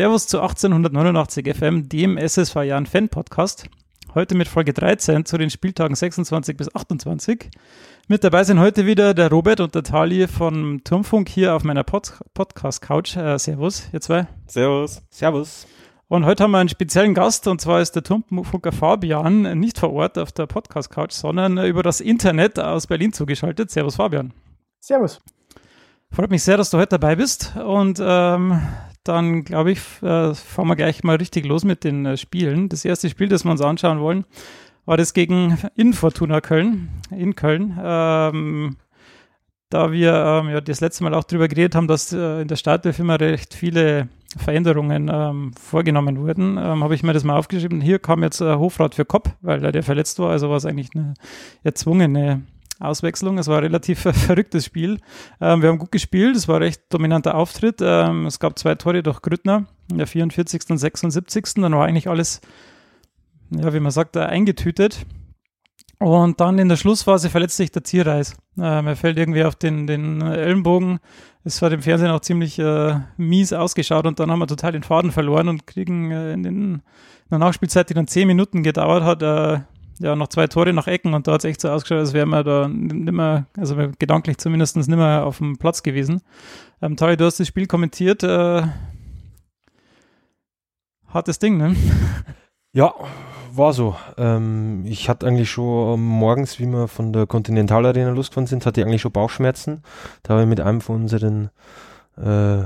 Servus zu 1889 FM, dem SSV Jahren Fan Podcast. Heute mit Folge 13 zu den Spieltagen 26 bis 28. Mit dabei sind heute wieder der Robert und der Tali von Turmfunk hier auf meiner Pod Podcast-Couch. Äh, servus, ihr zwei. Servus. Servus. Und heute haben wir einen speziellen Gast und zwar ist der Turmfunker Fabian nicht vor Ort auf der Podcast-Couch, sondern über das Internet aus Berlin zugeschaltet. Servus, Fabian. Servus. Freut mich sehr, dass du heute dabei bist und ähm, dann glaube ich, äh, fahren wir gleich mal richtig los mit den äh, Spielen. Das erste Spiel, das wir uns anschauen wollen, war das gegen Infortuna Köln, in Köln. Ähm, da wir ähm, ja das letzte Mal auch darüber geredet haben, dass äh, in der Startelf immer recht viele Veränderungen ähm, vorgenommen wurden, ähm, habe ich mir das mal aufgeschrieben. Hier kam jetzt äh, Hofrat für Kopp, weil er der verletzt war, also war es eigentlich eine erzwungene Auswechslung. Es war ein relativ verrücktes Spiel. Ähm, wir haben gut gespielt, es war ein recht dominanter Auftritt. Ähm, es gab zwei Tore durch Grüttner in der 44. und 76. Dann war eigentlich alles, ja, wie man sagt, eingetütet. Und dann in der Schlussphase verletzt sich der Zierreis. Ähm, er fällt irgendwie auf den, den Ellenbogen. Es war dem Fernsehen auch ziemlich äh, mies ausgeschaut und dann haben wir total den Faden verloren und kriegen äh, in, den, in der Nachspielzeit, die dann zehn Minuten gedauert hat, äh, ja, noch zwei Tore nach Ecken und da hat es echt so ausgeschaut, als wären wir da nimmer, also gedanklich zumindest nimmer auf dem Platz gewesen. Ähm, Tari, du hast das Spiel kommentiert. Äh, hartes Ding, ne? Ja, war so. Ähm, ich hatte eigentlich schon morgens, wie wir von der Continental Arena losgefahren sind, hatte ich eigentlich schon Bauchschmerzen. Da habe ich mit einem von unseren äh,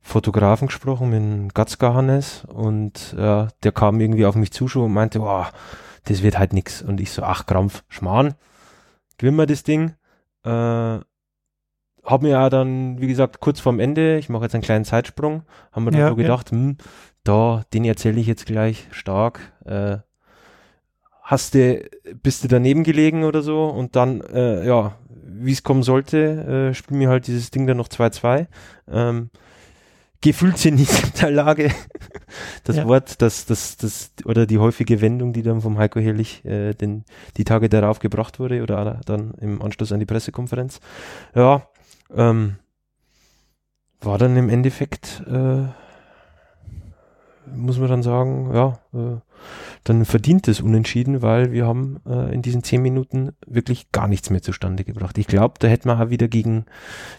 Fotografen gesprochen, mit Gatzka Hannes, und äh, der kam irgendwie auf mich zu und meinte, wow, das wird halt nix. Und ich so, ach Krampf, Schmarrn, gewinnen wir das Ding. Äh, hab mir ja dann, wie gesagt, kurz vorm Ende, ich mache jetzt einen kleinen Zeitsprung, haben wir dann ja, so gedacht, ja. hm, da, den erzähle ich jetzt gleich stark. Äh, hast du, bist du daneben gelegen oder so und dann, äh, ja, wie es kommen sollte, äh, spielen wir halt dieses Ding dann noch 2-2. Ähm, gefühlt sind nicht in der Lage, das ja. Wort, das, das, das, oder die häufige Wendung, die dann vom Heiko Herrlich äh, den, die Tage darauf gebracht wurde oder dann im Anschluss an die Pressekonferenz. Ja, ähm, war dann im Endeffekt, äh, muss man dann sagen, ja, äh, dann verdient es unentschieden, weil wir haben äh, in diesen zehn Minuten wirklich gar nichts mehr zustande gebracht. Ich glaube, da hätten wir auch wieder gegen,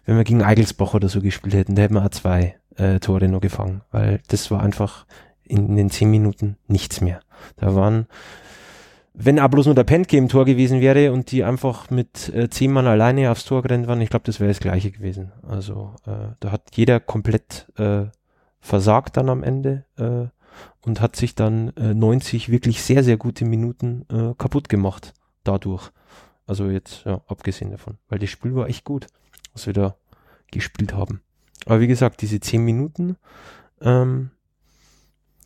wenn wir gegen Eigelsbach oder so gespielt hätten, da hätten wir auch zwei äh, Tore nur gefangen, weil das war einfach in, den zehn Minuten nichts mehr. Da waren, wenn auch bloß nur der Pentke im Tor gewesen wäre und die einfach mit äh, zehn Mann alleine aufs Tor gerannt waren, ich glaube, das wäre das gleiche gewesen. Also äh, da hat jeder komplett äh, versagt dann am Ende äh, und hat sich dann äh, 90 wirklich sehr, sehr gute Minuten äh, kaputt gemacht dadurch. Also jetzt, ja, abgesehen davon, weil das Spiel war echt gut, was wir da gespielt haben. Aber wie gesagt, diese zehn Minuten, ähm,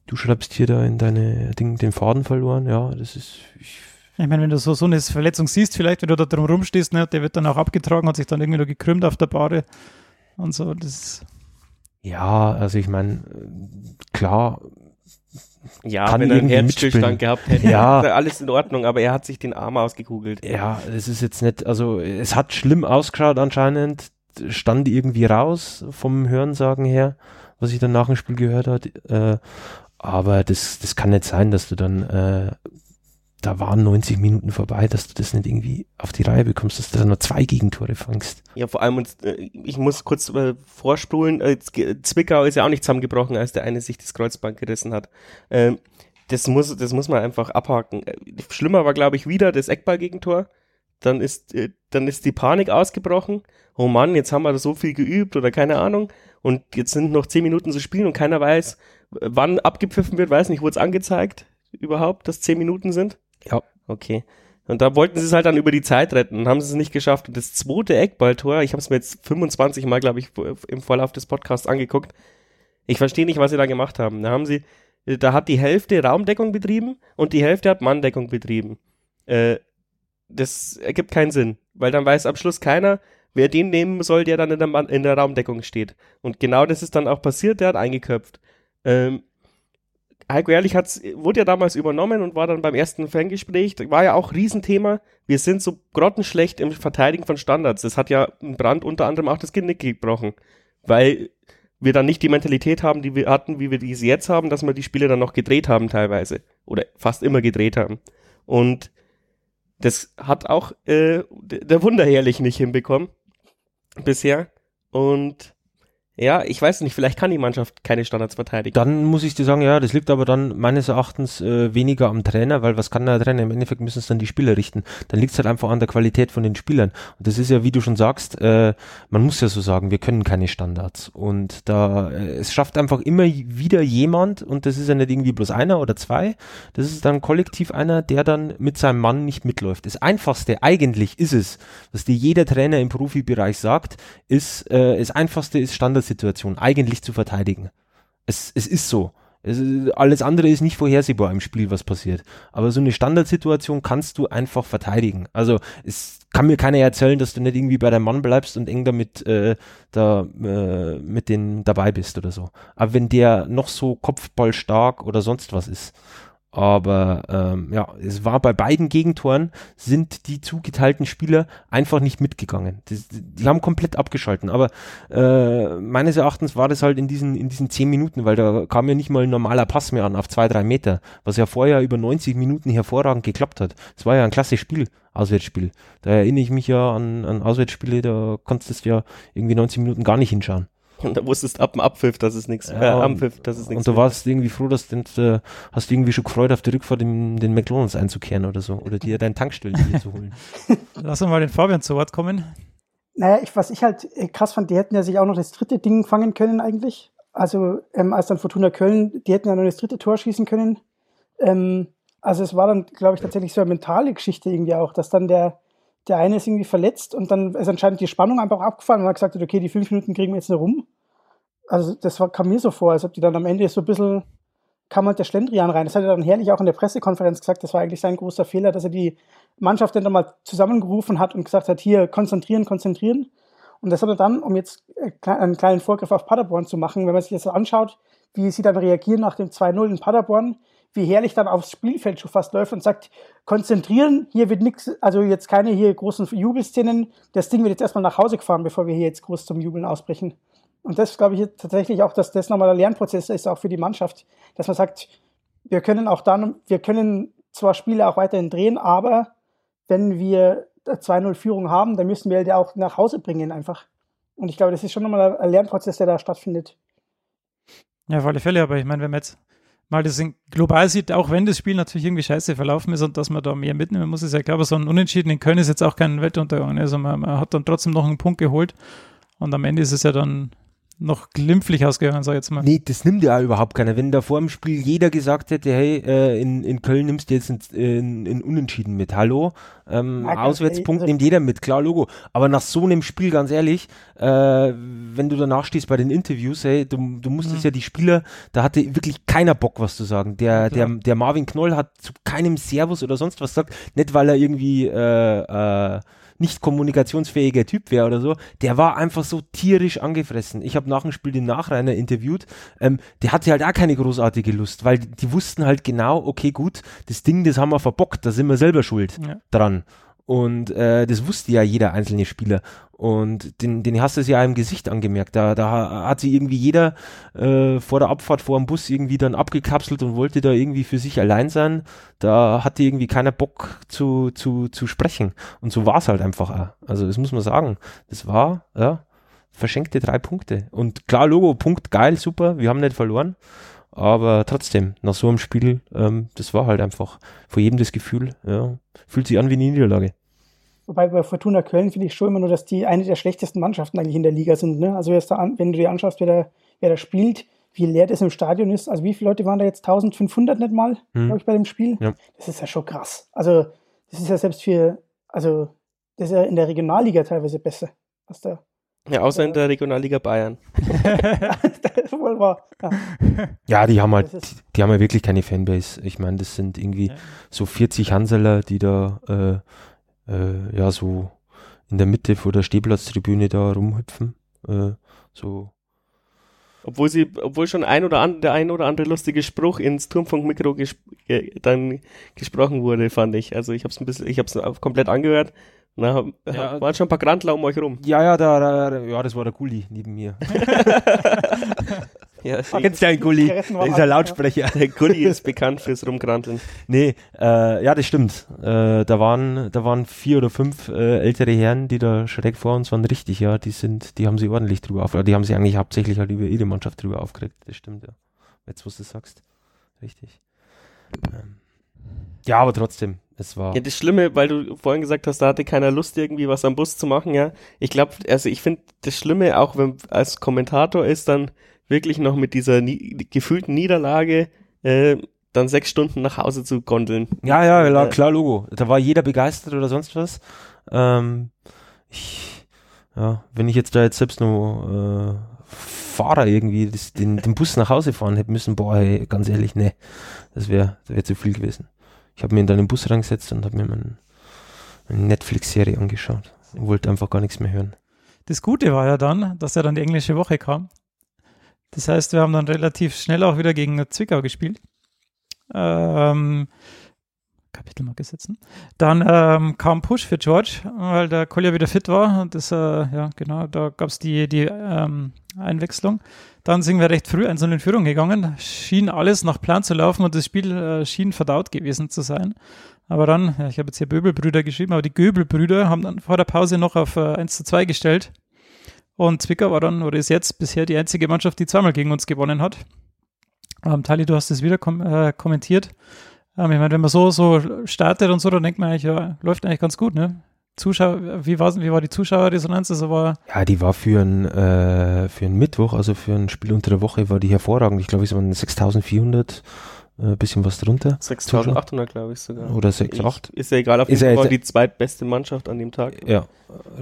du schreibst hier da in deine Ding den Faden verloren, ja, das ist. Ich, ich meine, wenn du so, so eine Verletzung siehst, vielleicht, wenn du da drum rumstehst, ne, der wird dann auch abgetragen, hat sich dann irgendwie nur gekrümmt auf der Bade und so, das. Ja, also ich meine, klar. Ja, kann wenn er einen Herzstillstand gehabt hätte, ja. alles in Ordnung, aber er hat sich den Arm ausgekugelt. Ja, es ist jetzt nicht, also es hat schlimm ausgeschaut anscheinend stand irgendwie raus vom Hörensagen her, was ich dann nach dem Spiel gehört hat. Äh, aber das, das kann nicht sein, dass du dann, äh, da waren 90 Minuten vorbei, dass du das nicht irgendwie auf die Reihe bekommst, dass du dann nur zwei Gegentore fangst. Ja, vor allem, äh, ich muss kurz äh, vorspulen, äh, Zwickau ist ja auch nicht zusammengebrochen, als der eine sich das Kreuzband gerissen hat. Ähm, das muss, das muss man einfach abhaken. Äh, schlimmer war, glaube ich, wieder das Eckball-Gegentor dann ist, äh, dann ist die Panik ausgebrochen. Oh Mann, jetzt haben wir so viel geübt oder keine Ahnung. Und jetzt sind noch zehn Minuten zu spielen und keiner weiß, wann abgepfiffen wird, weiß nicht, wurde es angezeigt überhaupt, dass zehn Minuten sind? Ja. Okay. Und da wollten sie es halt dann über die Zeit retten und haben sie es nicht geschafft. Und das zweite Eckballtor, ich habe es mir jetzt 25 Mal, glaube ich, im Vorlauf des Podcasts angeguckt. Ich verstehe nicht, was sie da gemacht haben. Da haben sie, da hat die Hälfte Raumdeckung betrieben und die Hälfte hat Manndeckung betrieben. Äh, das ergibt keinen Sinn, weil dann weiß am Schluss keiner, wer den nehmen soll, der dann in der, in der Raumdeckung steht. Und genau das ist dann auch passiert, der hat eingeköpft. Ähm, Heiko Ehrlich hat's, wurde ja damals übernommen und war dann beim ersten Fangespräch, war ja auch Riesenthema. Wir sind so grottenschlecht im Verteidigen von Standards. Das hat ja Brand unter anderem auch das Genick gebrochen. Weil wir dann nicht die Mentalität haben, die wir hatten, wie wir diese jetzt haben, dass wir die Spiele dann noch gedreht haben teilweise. Oder fast immer gedreht haben. Und das hat auch äh, der Wunderherrlich nicht hinbekommen bisher. Und ja, ich weiß nicht, vielleicht kann die Mannschaft keine Standards verteidigen. Dann muss ich dir sagen, ja, das liegt aber dann meines Erachtens äh, weniger am Trainer, weil was kann der Trainer? Im Endeffekt müssen es dann die Spieler richten. Dann liegt es halt einfach an der Qualität von den Spielern. Und das ist ja, wie du schon sagst, äh, man muss ja so sagen, wir können keine Standards. Und da, äh, es schafft einfach immer wieder jemand, und das ist ja nicht irgendwie bloß einer oder zwei, das ist dann kollektiv einer, der dann mit seinem Mann nicht mitläuft. Das Einfachste eigentlich ist es, was dir jeder Trainer im Profibereich sagt, ist, äh, das Einfachste ist Standards Standardsituation eigentlich zu verteidigen. Es, es ist so. Es, alles andere ist nicht vorhersehbar im Spiel, was passiert. Aber so eine Standardsituation kannst du einfach verteidigen. Also es kann mir keiner erzählen, dass du nicht irgendwie bei deinem Mann bleibst und eng damit äh, da äh, mit denen dabei bist oder so. Aber wenn der noch so kopfballstark oder sonst was ist aber ähm, ja, es war bei beiden Gegentoren sind die zugeteilten Spieler einfach nicht mitgegangen. Die, die haben komplett abgeschalten. Aber äh, meines Erachtens war das halt in diesen, in diesen zehn Minuten, weil da kam ja nicht mal ein normaler Pass mehr an auf zwei, drei Meter, was ja vorher über 90 Minuten hervorragend geklappt hat. Es war ja ein klasse Spiel, Auswärtsspiel. Da erinnere ich mich ja an, an Auswärtsspiele, da konntest du ja irgendwie 90 Minuten gar nicht hinschauen. Und da wusstest ab dem Abpfiff, dass es nichts, ja, äh, am Pfiff, dass es nichts. Und du warst irgendwie froh, dass du äh, hast du irgendwie schon gefreut, auf der Rückfahrt in den McDonalds einzukehren oder so. Oder dir dein Tankstellen hier zu holen. Lass uns mal den Fabian zu Wort kommen. Naja, ich, was ich halt äh, krass fand, die hätten ja sich auch noch das dritte Ding fangen können eigentlich. Also ähm, als dann Fortuna Köln, die hätten ja noch das dritte Tor schießen können. Ähm, also es war dann, glaube ich, tatsächlich so eine mentale Geschichte irgendwie auch, dass dann der, der eine ist irgendwie verletzt und dann ist anscheinend die Spannung einfach abgefallen und hat gesagt, okay, die fünf Minuten kriegen wir jetzt noch rum. Also das war, kam mir so vor, als ob die dann am Ende so ein bisschen kam halt der Schlendrian rein. Das hat er dann herrlich auch in der Pressekonferenz gesagt. Das war eigentlich sein großer Fehler, dass er die Mannschaft dann mal zusammengerufen hat und gesagt hat, hier konzentrieren, konzentrieren. Und das hat er dann, um jetzt einen kleinen Vorgriff auf Paderborn zu machen, wenn man sich das anschaut, wie sie dann reagieren nach dem 2-0 in Paderborn, wie herrlich dann aufs Spielfeld schon fast läuft und sagt, konzentrieren, hier wird nichts, also jetzt keine hier großen Jubelszenen, das Ding wird jetzt erstmal nach Hause gefahren, bevor wir hier jetzt groß zum Jubeln ausbrechen. Und das glaube ich tatsächlich auch, dass das nochmal der Lernprozess ist, auch für die Mannschaft, dass man sagt, wir können auch dann, wir können zwar Spiele auch weiterhin drehen, aber wenn wir 2-0 Führung haben, dann müssen wir die auch nach Hause bringen einfach. Und ich glaube, das ist schon nochmal ein Lernprozess, der da stattfindet. Ja, auf alle Fälle, aber ich meine, wenn man jetzt mal das global sieht, auch wenn das Spiel natürlich irgendwie scheiße verlaufen ist und dass man da mehr mitnehmen muss, ist ja klar, aber so ein Unentschieden in Köln ist jetzt auch kein Weltuntergang. Also man, man hat dann trotzdem noch einen Punkt geholt und am Ende ist es ja dann noch glimpflich ausgegangen, sag ich jetzt mal. Nee, das nimmt ja überhaupt keiner. Wenn da vor dem Spiel jeder gesagt hätte, hey, äh, in, in Köln nimmst du jetzt ein, ein, ein Unentschieden mit, hallo? Ähm, ja, Auswärtspunkt also, nimmt jeder mit, klar, Logo. Aber nach so einem Spiel, ganz ehrlich, äh, wenn du danach stehst bei den Interviews, hey, du, du musstest mhm. ja die Spieler, da hatte wirklich keiner Bock, was zu sagen. Der, der, der Marvin Knoll hat zu keinem Servus oder sonst was gesagt, nicht weil er irgendwie äh, äh, nicht kommunikationsfähiger Typ wäre oder so, der war einfach so tierisch angefressen. Ich habe nach dem Spiel den Nachreiner interviewt, ähm, der hatte halt auch keine großartige Lust, weil die, die, wussten halt genau, okay, gut, das Ding, das haben wir verbockt, da sind wir selber schuld ja. dran. Und äh, das wusste ja jeder einzelne Spieler. Und den, den hast du ja im Gesicht angemerkt. Da, da hat sie irgendwie jeder äh, vor der Abfahrt vor dem Bus irgendwie dann abgekapselt und wollte da irgendwie für sich allein sein. Da hatte irgendwie keiner Bock zu, zu, zu sprechen. Und so war es halt einfach auch. Also das muss man sagen. Das war, ja, verschenkte drei Punkte. Und klar, Logo, Punkt, geil, super, wir haben nicht verloren. Aber trotzdem, nach so einem Spiel, ähm, das war halt einfach vor jedem das Gefühl, ja, fühlt sich an wie eine Niederlage. Wobei bei Fortuna Köln finde ich schon immer nur, dass die eine der schlechtesten Mannschaften eigentlich in der Liga sind. Ne? Also da, wenn du dir anschaust, wer da, wer da spielt, wie leer das im Stadion ist. Also wie viele Leute waren da jetzt? 1500 nicht mal, hm. glaube ich, bei dem Spiel. Ja. Das ist ja schon krass. Also das ist ja selbst für, also das ist ja in der Regionalliga teilweise besser. Was da ja, außer in der Regionalliga Bayern. das wohl wahr. Ja. ja, die haben halt, die, die, haben ja wirklich keine Fanbase. Ich meine, das sind irgendwie ja. so 40 Hanseler, die da äh, äh, ja so in der Mitte vor der Stehplatztribüne da rumhüpfen. Äh, so. Obwohl sie, obwohl schon ein oder an, der ein oder andere lustige Spruch ins Turmfunkmikro ges dann gesprochen wurde, fand ich. Also ich habe es ein bisschen, ich habe es komplett angehört Na, Ja. waren schon ein paar Grandler um euch rum. Ja, ja, da, da, da, ja, das war der Gulli neben mir. Ja, Kennst du einen Gulli? Der ist ein. Lautsprecher. der Gulli ist bekannt fürs Rumgranteln. Nee, äh, ja, das stimmt. Äh, da waren, da waren vier oder fünf äh, ältere Herren, die da schräg vor uns waren, richtig, ja, die sind, die haben sich ordentlich drüber auf, die haben sich eigentlich hauptsächlich halt über ihre Mannschaft drüber aufgeregt, das stimmt, ja. Jetzt, was du sagst. Richtig. Ähm, ja, aber trotzdem, es war, Ja, das Schlimme, weil du vorhin gesagt hast, da hatte keiner Lust, irgendwie was am Bus zu machen, ja. Ich glaube, also ich finde das Schlimme, auch wenn als Kommentator ist, dann wirklich noch mit dieser nie gefühlten Niederlage äh, dann sechs Stunden nach Hause zu gondeln. ja, ja, klar, klar, Logo. Da war jeder begeistert oder sonst was. Ähm, ich, ja, wenn ich jetzt da jetzt selbst noch äh, Fahrer irgendwie das, den, den Bus nach Hause fahren hätte müssen, boah, ey, ganz ehrlich, nee, das wäre das wär zu viel gewesen. Ich habe mir in den Bus reingesetzt und habe mir mein, meine Netflix-Serie angeschaut und wollte einfach gar nichts mehr hören. Das Gute war ja dann, dass ja dann die englische Woche kam. Das heißt, wir haben dann relativ schnell auch wieder gegen Zwickau gespielt. Ähm, Kapitelmarke setzen. Dann ähm, kam Push für George, weil der Collier wieder fit war. Und das, äh, ja, genau, da gab es die, die ähm, Einwechslung. Dann sind wir recht früh 1 in Führung gegangen. Schien alles nach Plan zu laufen und das Spiel äh, schien verdaut gewesen zu sein. Aber dann, ja, ich habe jetzt hier Böbelbrüder geschrieben, aber die Göbelbrüder haben dann vor der Pause noch auf äh, 1 zu 2 gestellt. Und Zwickau war dann, oder ist jetzt bisher die einzige Mannschaft, die zweimal gegen uns gewonnen hat. Ähm, Tali, du hast es wieder kom äh, kommentiert. Ich meine, wenn man so, so startet und so, dann denkt man eigentlich, ja, läuft eigentlich ganz gut, ne? Zuschauer, wie, war's, wie war die Zuschauerresonanz? Also war, Ja, die war für ein, äh, für ein Mittwoch, also für ein Spiel unter der Woche, war die hervorragend. Ich glaube, es waren 6400, äh, bisschen was drunter. 6800, glaube ich sogar. Oder 6, Ich- 8. Ist ja egal, auf jeden Fall die zweitbeste Mannschaft an dem Tag Ja,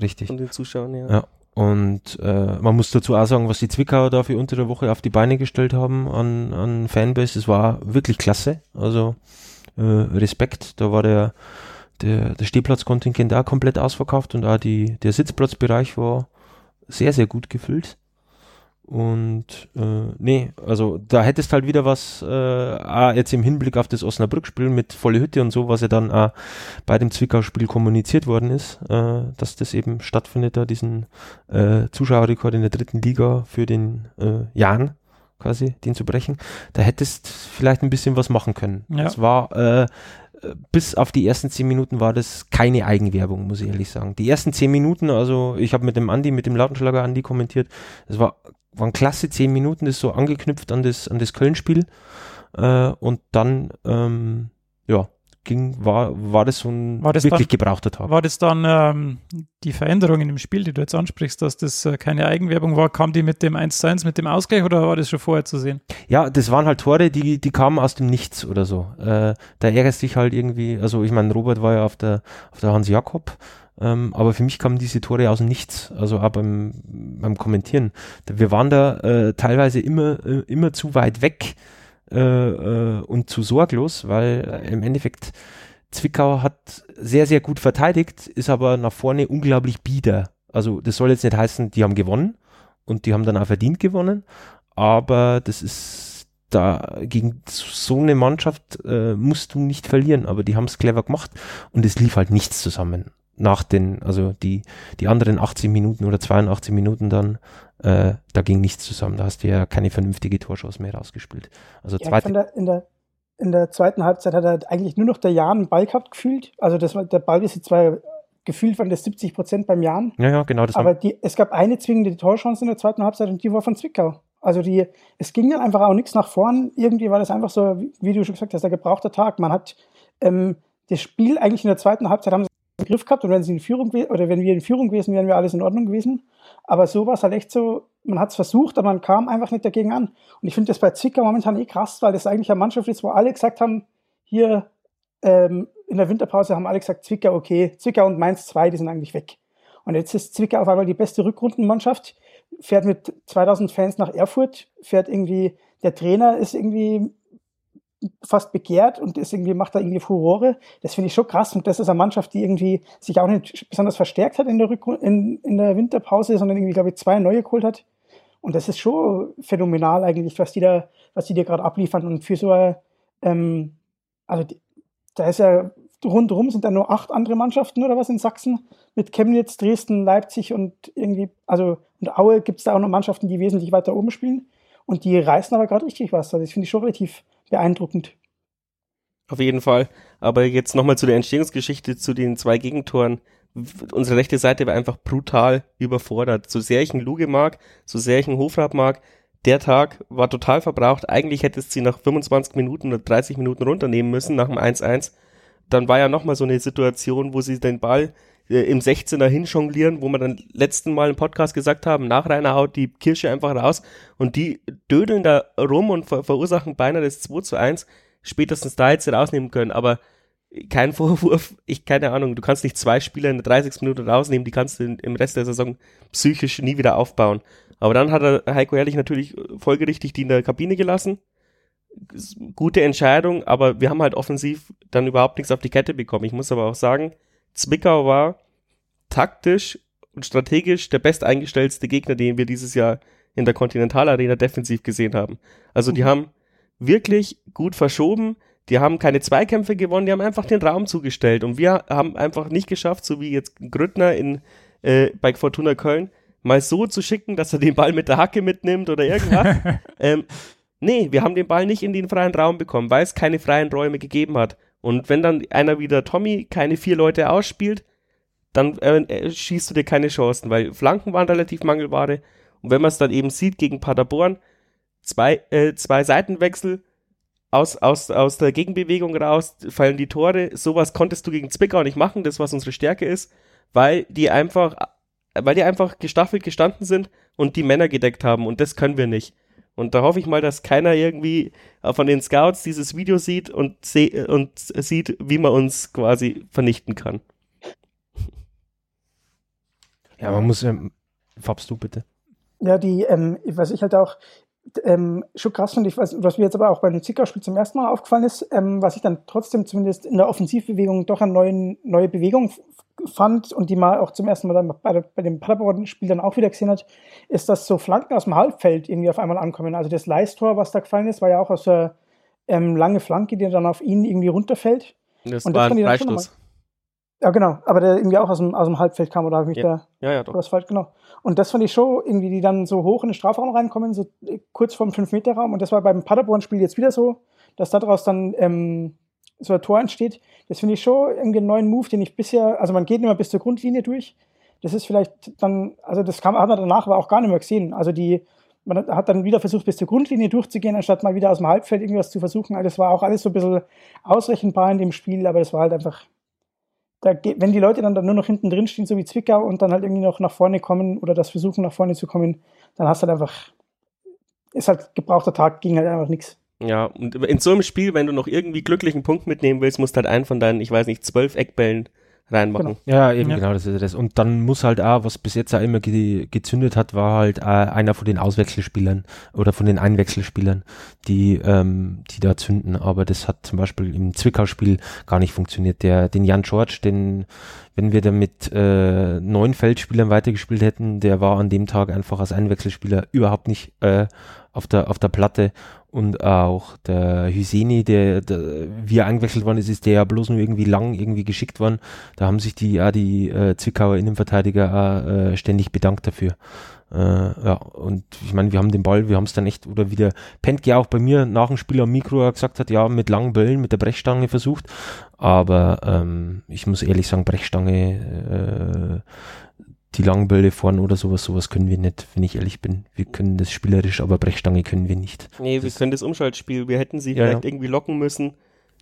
richtig. von den Zuschauern, ja. Ja. Und äh, man muss dazu auch sagen, was die Zwickauer da für unter der Woche auf die Beine gestellt haben an, an Fanbase, es war wirklich klasse. Also äh, Respekt, da war der, der, der Stehplatzkontingent auch komplett ausverkauft und auch die, der Sitzplatzbereich war sehr, sehr gut gefüllt. Und äh, nee, also da hättest halt wieder was, äh, jetzt im Hinblick auf das Osnabrück-Spiel mit volle Hütte und so, was ja dann auch bei dem Zwickau-Spiel kommuniziert worden ist, äh, dass das eben stattfindet, da diesen äh, Zuschauerrekord in der dritten Liga für den äh, Jan quasi, den zu brechen. Da hättest vielleicht ein bisschen was machen können. Ja. Es war äh, bis auf die ersten zehn Minuten war das keine Eigenwerbung, muss ich ehrlich sagen. Die ersten zehn Minuten, also ich habe mit dem Andi, mit dem Lautenschlager Andi kommentiert, es war, waren klasse zehn Minuten, das ist so angeknüpft an das, an das Köln-Spiel. Äh, und dann, ähm, ja, ging, war, war das so ein das wirklich dann- gebrauchter Tag. war das dann ähm, die Veränderung in dem Spiel, die du jetzt ansprichst, dass das äh, keine Eigenwerbung war? Kam die mit dem 1 zu 1, mit dem Ausgleich oder war das schon vorher zu sehen? Ja, das waren halt Tore, die, die kamen aus dem Nichts oder so. Äh, da ärgerst dich halt irgendwie, also ich meine, Robert war ja auf der, auf der Hans Jakob, ähm, aber für mich kamen diese Tore aus dem Nichts, also auch beim, beim Kommentieren. Wir waren da äh, teilweise immer, äh, immer zu weit weg äh, äh, und zu sorglos, weil äh, im Endeffekt Zwickau hat sehr, sehr gut verteidigt, ist aber nach vorne unglaublich bieder. Also das soll jetzt nicht heißen, die haben gewonnen und die haben dann auch verdient gewonnen, aber das ist da gegen so eine Mannschaft äh, musst du nicht verlieren, aber die haben es clever gemacht und es lief halt nichts zusammen. Nach den, also die, die anderen 18 Minuten oder 82 Minuten dann, äh, da ging nichts zusammen. Da hast du ja keine vernünftige Torchance mehr rausgespielt. Also Ja, zweite, fand, er in, der, in der zweiten Halbzeit hat er eigentlich nur noch der Jan einen Ball gehabt gefühlt. Also das der Ballbesitz war gefühlt von der 70 Prozent beim Jan. ja, ja, genau, das Aber die, es gab eine zwingende Torchance in der zweiten Halbzeit und die war von Zwickau. Also die, es ging dann einfach auch nichts nach vorn. Irgendwie war das einfach so, wie, du schon gesagt hast, der gebrauchte Tag. Man hat ähm, das Spiel eigentlich in der zweiten Halbzeit haben im Griff gehabt und wenn sie in Führung oder wenn wir in Führung gewesen wären, wäre alles in Ordnung gewesen. Aber so war es halt echt so, man hat es versucht, aber man kam einfach nicht dagegen an. Und ich finde das bei Zwickau momentan eh krass, weil das eigentlich eine Mannschaft ist, wo alle gesagt haben, hier ähm, in der Winterpause haben alle gesagt, Zwickau okay, Zwickau und Mainz 2, die sind eigentlich weg. Und jetzt ist Zwickau auf einmal die beste Rückrundenmannschaft, fährt mit 2000 Fans nach Erfurt, fährt irgendwie, der Trainer ist irgendwie fast begehrt und ist irgendwie, macht da irgendwie Furore. Das finde ich schon krass. Und das ist eine Mannschaft, die irgendwie sich auch nicht besonders verstärkt hat in der, Rückru in, in der Winterpause, sondern irgendwie, glaube ich, zwei neue geholt hat. Und das ist schon phänomenal eigentlich, was die da, was die da gerade abliefern. Und für so ein, ähm, also da ist ja rundherum sind da nur acht andere Mannschaften oder was in Sachsen mit Chemnitz, Dresden, Leipzig und irgendwie, also und Aue gibt es da auch noch Mannschaften, die wesentlich weiter oben spielen und die reißen aber gerade richtig was. Also das finde ich schon relativ beeindruckend. Auf jeden Fall. Aber jetzt nochmal zu der Entstehungsgeschichte, zu den zwei Gegentoren. Unsere rechte Seite war einfach brutal überfordert. So sehr ich einen Luge mag, so sehr ich einen Hofrat mag, der Tag war total verbraucht. Eigentlich hättest sie nach 25 Minuten oder 30 Minuten runternehmen müssen nach dem 1-1. Dann war ja nochmal so eine Situation, wo sie den Ball äh, im 16er hinjonglieren, wo wir dann letzten Mal im Podcast gesagt haben, nach Rainer haut die Kirsche einfach raus und die dödeln da rum und ver verursachen beinahe das 2 zu 1. Spätestens da hätte sie rausnehmen können, aber kein Vorwurf, ich keine Ahnung, du kannst nicht zwei Spieler in der 30. Minute rausnehmen, die kannst du im Rest der Saison psychisch nie wieder aufbauen. Aber dann hat er Heiko Herrlich natürlich folgerichtig die in der Kabine gelassen. Gute Entscheidung, aber wir haben halt offensiv dann überhaupt nichts auf die Kette bekommen. Ich muss aber auch sagen, Zwickau war taktisch und strategisch der besteingestellte Gegner, den wir dieses Jahr in der Kontinentalarena defensiv gesehen haben. Also die mhm. haben wirklich gut verschoben, die haben keine Zweikämpfe gewonnen, die haben einfach den Raum zugestellt und wir haben einfach nicht geschafft, so wie jetzt Grüttner in äh, bei Fortuna Köln, mal so zu schicken, dass er den Ball mit der Hacke mitnimmt oder irgendwas. ähm, nee, wir haben den Ball nicht in den freien Raum bekommen, weil es keine freien Räume gegeben hat. Und wenn dann einer wieder Tommy keine vier Leute ausspielt, dann äh, äh schießt du dir keine Chancen, weil Flanken waren relativ Mangelware. Und wenn man es dann eben sieht gegen Paderborn, zwei, äh, zwei Seitenwechsel aus, aus, aus der Gegenbewegung raus, fallen die Tore. Sowas konntest du gegen Zwickau nicht machen, das was unsere Stärke ist, weil die einfach weil die einfach gestaffelt gestanden sind und die Männer gedeckt haben und das können wir nicht. Und da hoffe ich mal, dass keiner irgendwie von den Scouts dieses Video sieht und, se und sieht, wie man uns quasi vernichten kann. Ja, man muss, ähm, Fabst du bitte. Ja, die, ähm, was ich halt auch ähm, schon krass finde, ich weiß, was mir jetzt aber auch bei dem Zicker-Spiel zum ersten Mal aufgefallen ist, ähm, was ich dann trotzdem zumindest in der Offensivbewegung doch eine neue, neue Bewegung fand und die man auch zum ersten Mal dann bei, bei dem Paderborn-Spiel dann auch wieder gesehen hat, ist, dass so Flanken aus dem Halbfeld irgendwie auf einmal ankommen. Also das Leistor, was da gefallen ist, war ja auch aus der ähm, lange Flanke, die dann auf ihn irgendwie runterfällt. Das und war das ein Freistoß. Ja, genau, aber der irgendwie auch aus dem, aus dem Halbfeld kam, oder habe ich mich ja. da ja, ja, doch. was falsch, genau. Und das fand ich schon, irgendwie, die dann so hoch in den Strafraum reinkommen, so äh, kurz vorm 5-Meter-Raum. Und das war beim Paderborn-Spiel jetzt wieder so, dass daraus dann ähm, so ein Tor entsteht. Das finde ich schon irgendwie einen neuen Move, den ich bisher, also man geht immer bis zur Grundlinie durch. Das ist vielleicht dann, also das kam, hat man danach aber auch gar nicht mehr gesehen. Also die, man hat dann wieder versucht, bis zur Grundlinie durchzugehen, anstatt mal wieder aus dem Halbfeld irgendwas zu versuchen. Also das war auch alles so ein bisschen ausrechenbar in dem Spiel, aber das war halt einfach da, wenn die Leute dann, dann nur noch hinten drin stehen, so wie Zwickau, und dann halt irgendwie noch nach vorne kommen oder das versuchen, nach vorne zu kommen, dann hast du halt einfach, ist halt gebrauchter Tag, ging halt einfach nichts. Ja, und in so einem Spiel, wenn du noch irgendwie glücklichen Punkt mitnehmen willst, musst du halt einen von deinen, ich weiß nicht, zwölf Eckbällen reinmachen. Genau. Ja, eben ja. genau, das ist das. Und dann muss halt auch, was bis jetzt auch immer ge gezündet hat, war halt äh, einer von den Auswechselspielern oder von den Einwechselspielern, die, ähm, die da zünden. Aber das hat zum Beispiel im Zwickau-Spiel gar nicht funktioniert. Der, den Jan George, den, wenn wir da mit äh, neun Feldspielern weitergespielt hätten, der war an dem Tag einfach als Einwechselspieler überhaupt nicht äh, auf der, auf der Platte und auch der Hüseni, der, der wie er eingewechselt worden ist, ist der ja bloß nur irgendwie lang irgendwie geschickt worden. Da haben sich die, ja, die äh, Zwickauer Innenverteidiger auch, äh, ständig bedankt dafür. Äh, ja, und ich meine, wir haben den Ball, wir haben es dann echt, oder wie der Pentke auch bei mir nach dem Spiel am Mikro gesagt hat, ja, mit langen Bällen, mit der Brechstange versucht. Aber ähm, ich muss ehrlich sagen, Brechstange äh, die langen Bälle vorne oder sowas, sowas können wir nicht, wenn ich ehrlich bin. Wir können das spielerisch, aber Brechstange können wir nicht. Nee, das wir können das Umschaltspiel, wir hätten sie ja, vielleicht ja. irgendwie locken müssen.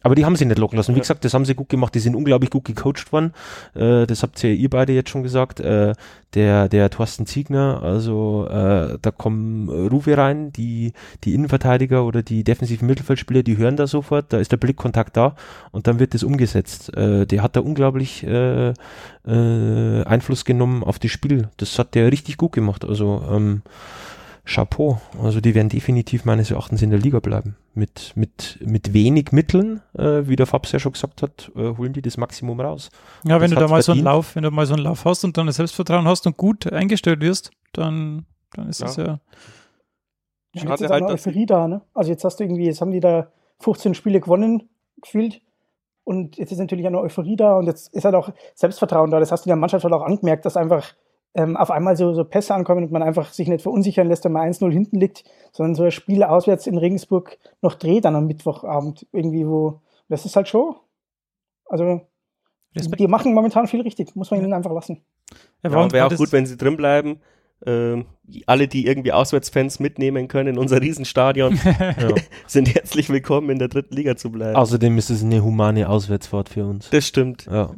Aber die haben sie nicht locken lassen. Wie gesagt, das haben sie gut gemacht. Die sind unglaublich gut gecoacht worden. Äh, das habt ihr, ihr beide jetzt schon gesagt. Äh, der, der Thorsten Ziegner, also äh, da kommen Rufe rein, die, die Innenverteidiger oder die defensiven Mittelfeldspieler, die hören da sofort, da ist der Blickkontakt da und dann wird das umgesetzt. Äh, der hat da unglaublich äh, äh, Einfluss genommen auf das Spiel. Das hat der richtig gut gemacht. Also ähm, Chapeau. Also die werden definitiv meines Erachtens in der Liga bleiben. Mit, mit, mit wenig Mitteln, äh, wie der Fabs ja schon gesagt hat, äh, holen die das Maximum raus. Ja, wenn du da mal verdient. so einen Lauf, wenn du mal so einen Lauf hast und dann das Selbstvertrauen hast und gut eingestellt wirst, dann, dann ist es ja. ja. ja jetzt ist halt eine Euphorie da, ne? Also jetzt hast du irgendwie, jetzt haben die da 15 Spiele gewonnen, gefühlt. Und jetzt ist natürlich eine Euphorie da und jetzt ist halt auch Selbstvertrauen da. Das hast du der Mannschaft halt auch angemerkt, dass einfach ähm, auf einmal so, so Pässe ankommen und man einfach sich nicht verunsichern lässt, wenn man 1-0 hinten liegt, sondern so ein Spiel auswärts in Regensburg noch dreht dann am Mittwochabend irgendwie, wo das ist halt schon. Also Respekt. die machen momentan viel richtig, muss man ihnen einfach lassen. Ja, ja wäre auch gut, wenn sie drin bleiben. Ähm, alle, die irgendwie Auswärtsfans mitnehmen können in unser Riesenstadion, ja. sind herzlich willkommen, in der dritten Liga zu bleiben. Außerdem ist es eine humane Auswärtsfahrt für uns. Das stimmt. Ja.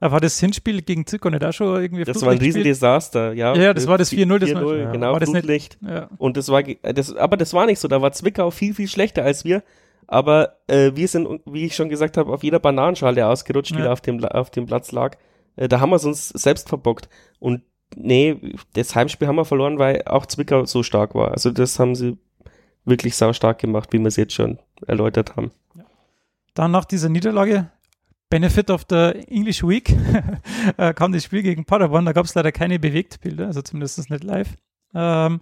Aber war das Hinspiel gegen Zirko nicht auch schon irgendwie Das war ein Riesendesaster, ja. Ja, das war das 4-0. 4-0, ja. genau, war das. Nicht, ja. Und das war, das, aber das war nicht so, da war Zwickau viel, viel schlechter als wir. Aber äh, wir sind, wie ich schon gesagt habe, auf jeder Bananenschale ausgerutscht, die auf dem, auf dem Platz lag. Äh, da haben wir es uns selbst verbockt. Und nee, das Heimspiel haben wir verloren, weil auch Zwickau so stark war. Also das haben sie wirklich sau stark gemacht, wie wir es jetzt schon erläutert haben. Dann nach dieser Niederlage, Benefit of the English Week, äh, kam das Spiel gegen Paderborn. Da gab es leider keine Bewegtbilder, also zumindest nicht live. Ähm,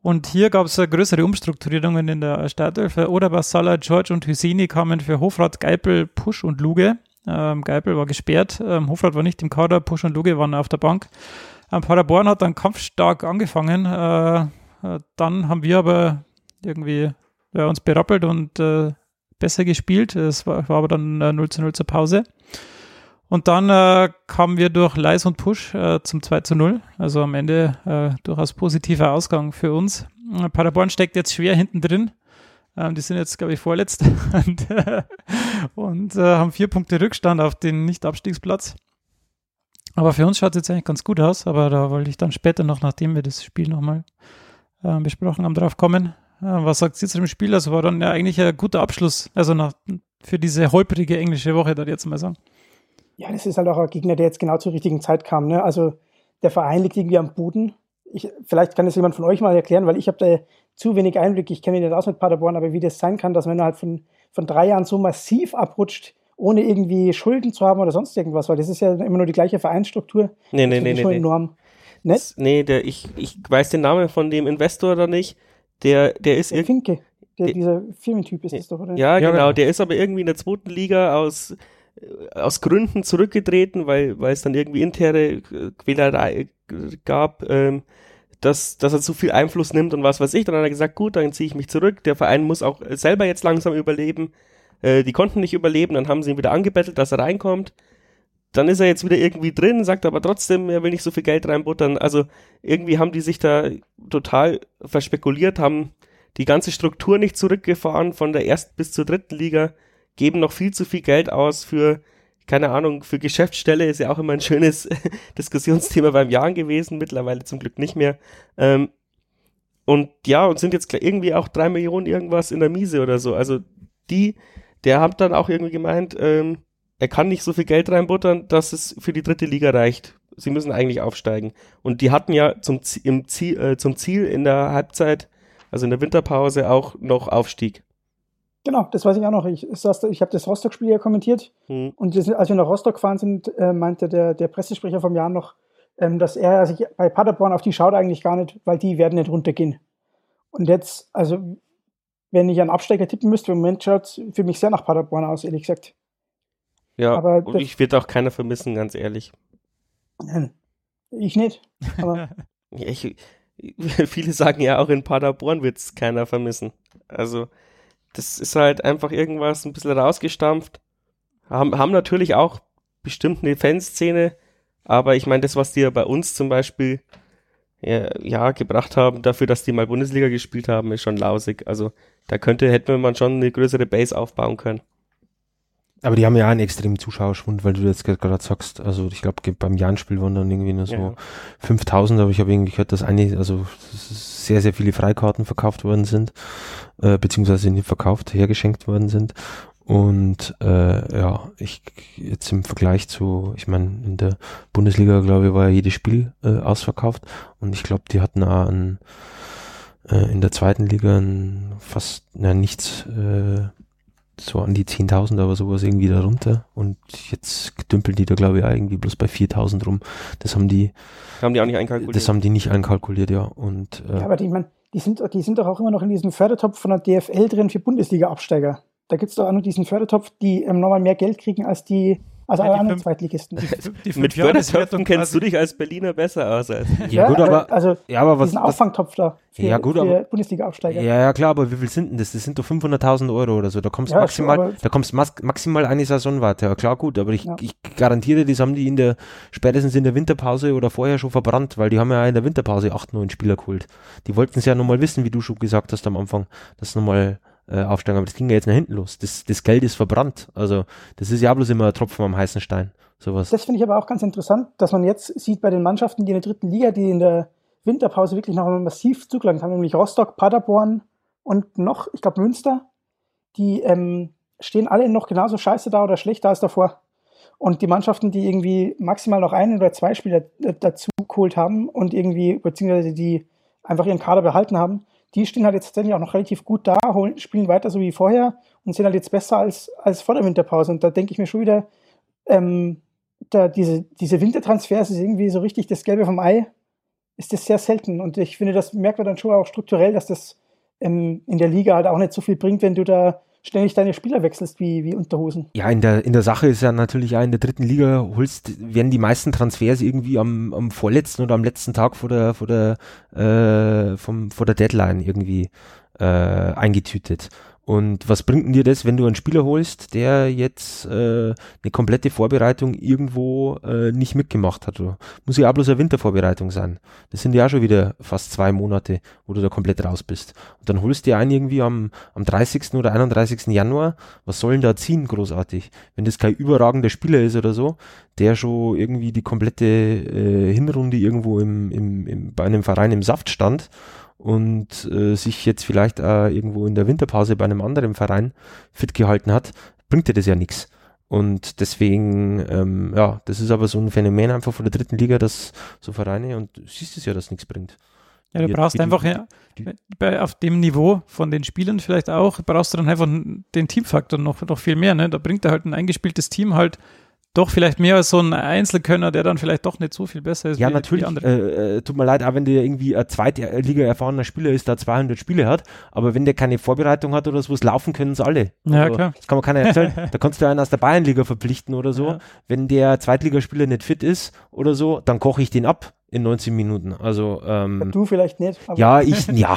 und hier gab es größere Umstrukturierungen in der Startelf. Oderbach, Salah, George und Hüseni kamen für Hofrat, Geipel, Pusch und Luge. Ähm, Geipel war gesperrt, ähm, Hofrat war nicht im Kader, Pusch und Luge waren auf der Bank. Ähm, Paderborn hat dann kampfstark angefangen. Äh, äh, dann haben wir aber irgendwie ja, uns berappelt und äh, besser gespielt. Es war, war aber dann äh, 0 zu 0 zur Pause. Und dann äh, kamen wir durch Leis und Push äh, zum 2 zu 0. Also am Ende äh, durchaus positiver Ausgang für uns. Äh, Paderborn steckt jetzt schwer hinten drin. Ähm, die sind jetzt, glaube ich, vorletzt und, äh, und äh, haben vier Punkte Rückstand auf den Nicht-Abstiegsplatz. Aber für uns schaut es jetzt eigentlich ganz gut aus. Aber da wollte ich dann später noch, nachdem wir das Spiel nochmal besprochen haben, drauf kommen. Was sagt ihr zu dem Spiel? Also war dann ja eigentlich ein guter Abschluss. Also nach, für diese holprige englische Woche, da jetzt mal sagen. Ja, das ist halt auch ein Gegner, der jetzt genau zur richtigen Zeit kam. Ne? Also der Verein liegt irgendwie am Boden. Ich, vielleicht kann das jemand von euch mal erklären, weil ich habe da zu wenig Einblick. Ich kenne mich nicht aus mit Paderborn, aber wie das sein kann, dass man halt von, von drei Jahren so massiv abrutscht, ohne irgendwie Schulden zu haben oder sonst irgendwas, weil das ist ja immer nur die gleiche Vereinsstruktur. Nee, nee, nee, nee. Schon nee. enorm. Ne? Nee, der, ich, ich weiß den Namen von dem Investor da nicht. Der, der ist irgendwie. Finke. Der, dieser Firmentyp ist das doch, oder? Ja, genau. Genau. Der ist aber irgendwie in der zweiten Liga aus aus Gründen zurückgetreten, weil, weil es dann irgendwie interne Quälerei gab, ähm, dass, dass er zu viel Einfluss nimmt und was weiß ich. Dann hat er gesagt, gut, dann ziehe ich mich zurück. Der Verein muss auch selber jetzt langsam überleben. Äh, die konnten nicht überleben, dann haben sie ihn wieder angebettelt, dass er reinkommt. Dann ist er jetzt wieder irgendwie drin, sagt aber trotzdem, er will nicht so viel Geld reinbuttern. Also irgendwie haben die sich da total verspekuliert, haben die ganze Struktur nicht zurückgefahren von der ersten bis zur dritten Liga geben noch viel zu viel Geld aus für, keine Ahnung, für Geschäftsstelle ist ja auch immer ein schönes Diskussionsthema beim Jahren gewesen, mittlerweile zum Glück nicht mehr. Ähm, und ja, und sind jetzt irgendwie auch drei Millionen irgendwas in der Miese oder so. Also die, der hat dann auch irgendwie gemeint, ähm, er kann nicht so viel Geld reinbuttern, dass es für die dritte Liga reicht. Sie müssen eigentlich aufsteigen. Und die hatten ja zum, Ziel, äh, zum Ziel in der Halbzeit, also in der Winterpause, auch noch Aufstieg. Genau, das weiß ich auch noch. Ich, ich habe das Rostock-Spiel ja kommentiert mhm. und das, als wir nach Rostock gefahren sind, äh, meinte der, der Pressesprecher vom Jahr noch, ähm, dass er sich bei Paderborn auf die schaut eigentlich gar nicht, weil die werden nicht runtergehen. Und jetzt, also wenn ich einen Absteiger tippen müsste, im Moment schaut es für mich sehr nach Paderborn aus, ehrlich gesagt. Ja, aber und ich werde auch keiner vermissen, ganz ehrlich. Nein, ich nicht. Aber ja, ich, viele sagen ja auch in Paderborn wird es keiner vermissen. Also das ist halt einfach irgendwas ein bisschen rausgestampft. Haben, haben natürlich auch bestimmt eine Fanszene, aber ich meine, das, was die ja bei uns zum Beispiel ja, ja, gebracht haben, dafür, dass die mal Bundesliga gespielt haben, ist schon lausig. Also da könnte, hätte man schon eine größere Base aufbauen können. Aber die haben ja einen extremen Zuschauerschwund, weil du jetzt gerade sagst, also ich glaube beim Jahrenspiel waren dann irgendwie nur so ja. 5000, aber ich habe irgendwie gehört, dass einige, also sehr, sehr viele Freikarten verkauft worden sind, äh, beziehungsweise nicht verkauft, hergeschenkt worden sind. Und äh, ja, ich jetzt im Vergleich zu, ich meine, in der Bundesliga, glaube ich, war ja jedes Spiel äh, ausverkauft und ich glaube, die hatten auch ein, äh, in der zweiten Liga ein fast, na, nichts, äh, so an die 10.000, aber sowas irgendwie darunter. Und jetzt dümpeln die da, glaube ich, irgendwie bloß bei 4.000 rum. Das haben die. Haben die auch nicht einkalkuliert? Das haben die nicht einkalkuliert, ja. Und, äh, ja, aber die, ich mein, die, sind, die sind doch auch immer noch in diesem Fördertopf von der DFL drin für Bundesliga-Absteiger. Da gibt es doch auch noch diesen Fördertopf, die ähm, nochmal mehr Geld kriegen als die, also Ja, alle die anderen fünf- Zweitligisten. Die Mit Jahreswertung Fördertöpfen kennst du dich als Berliner besser aus als Ja, gut, aber, also ja, aber was, diesen was, Auffangtopf da für, Ja, gut, für aber- Bundesliga-Aufsteiger. Ja, ja, klar, aber wie viel sind denn das? Das sind doch 500.000 Euro oder so. Da kommst Ja, maximal, schon, da kommst mas maximal eine Saison weiter. Ja, klar, gut, aber ich, Ja. ich garantiere, das haben die in der, spätestens in der Winterpause oder vorher schon verbrannt, weil die haben ja in der Winterpause acht, neun Spieler geholt. Die wollten es ja nochmal wissen, wie du schon gesagt hast am Anfang, dass nochmal äh, aufsteigen, aber das ging ja jetzt nach hinten los. Das, das Geld ist verbrannt. Also, das ist ja bloß immer ein Tropfen am heißen Stein. Sowas. Das finde ich aber auch ganz interessant, dass man jetzt sieht bei den Mannschaften, die in der dritten Liga, die in der Winterpause wirklich noch einmal massiv zugelangt haben, nämlich Rostock, Paderborn und noch, ich glaube, Münster, die ähm, stehen alle noch genauso scheiße da oder schlechter als davor. Und die Mannschaften, die irgendwie maximal noch einen oder zwei Spieler äh, dazu geholt haben und irgendwie, beziehungsweise die einfach ihren Kader behalten haben, die stehen halt jetzt tatsächlich auch noch relativ gut da, holen, spielen weiter so wie vorher und sind halt jetzt besser als, als vor der Winterpause. Und da denke ich mir schon wieder, ähm, da diese, diese Wintertransfers ist irgendwie so richtig das Gelbe vom Ei, ist das sehr selten. Und ich finde, das merkt man dann schon auch strukturell, dass das ähm, in der Liga halt auch nicht so viel bringt, wenn du da ständig deine Spieler wechselst wie, wie Unterhosen. Ja, in der, in der Sache ist ja natürlich auch in der dritten Liga holst, werden die meisten Transfers irgendwie am, am vorletzten oder am letzten Tag vor der, vor der, äh, vom, vor der Deadline irgendwie äh, eingetütet. Und was bringt denn dir das, wenn du einen Spieler holst, der jetzt äh, eine komplette Vorbereitung irgendwo äh, nicht mitgemacht hat? Oder? Muss ja auch bloß eine Wintervorbereitung sein. Das sind ja auch schon wieder fast zwei Monate, wo du da komplett raus bist. Und dann holst du einen irgendwie am, am 30. oder 31. Januar. Was soll denn da ziehen, großartig? Wenn das kein überragender Spieler ist oder so, der schon irgendwie die komplette äh, Hinrunde irgendwo im, im, im, bei einem Verein im Saft stand und äh, sich jetzt vielleicht äh, irgendwo in der Winterpause bei einem anderen Verein fit gehalten hat, bringt dir das ja nichts. Und deswegen, ähm, ja, das ist aber so ein Phänomen einfach von der dritten Liga, dass so Vereine, und du siehst es ja, dass nichts bringt. Ja, du brauchst einfach ja, bei, auf dem Niveau von den Spielern vielleicht auch, brauchst du dann einfach den Teamfaktor noch, noch viel mehr. Ne? Da bringt er halt ein eingespieltes Team halt doch vielleicht mehr als so ein Einzelkönner, der dann vielleicht doch nicht so viel besser ist Ja, wie, natürlich. Äh, äh, tut mir leid, auch wenn der irgendwie ein Zweitliga erfahrener Spieler ist, der 200 Spiele hat, aber wenn der keine Vorbereitung hat oder sowas, laufen können sie alle. Ja, Also, klar. Das kann man keiner erzählen. da kannst du einen aus der Bayernliga verpflichten oder so. Ja. Wenn der Zweitligaspieler nicht fit ist oder so, dann koche ich den ab in 19 Minuten. Also, ähm, Du vielleicht nicht. aber- ja, ich, ja.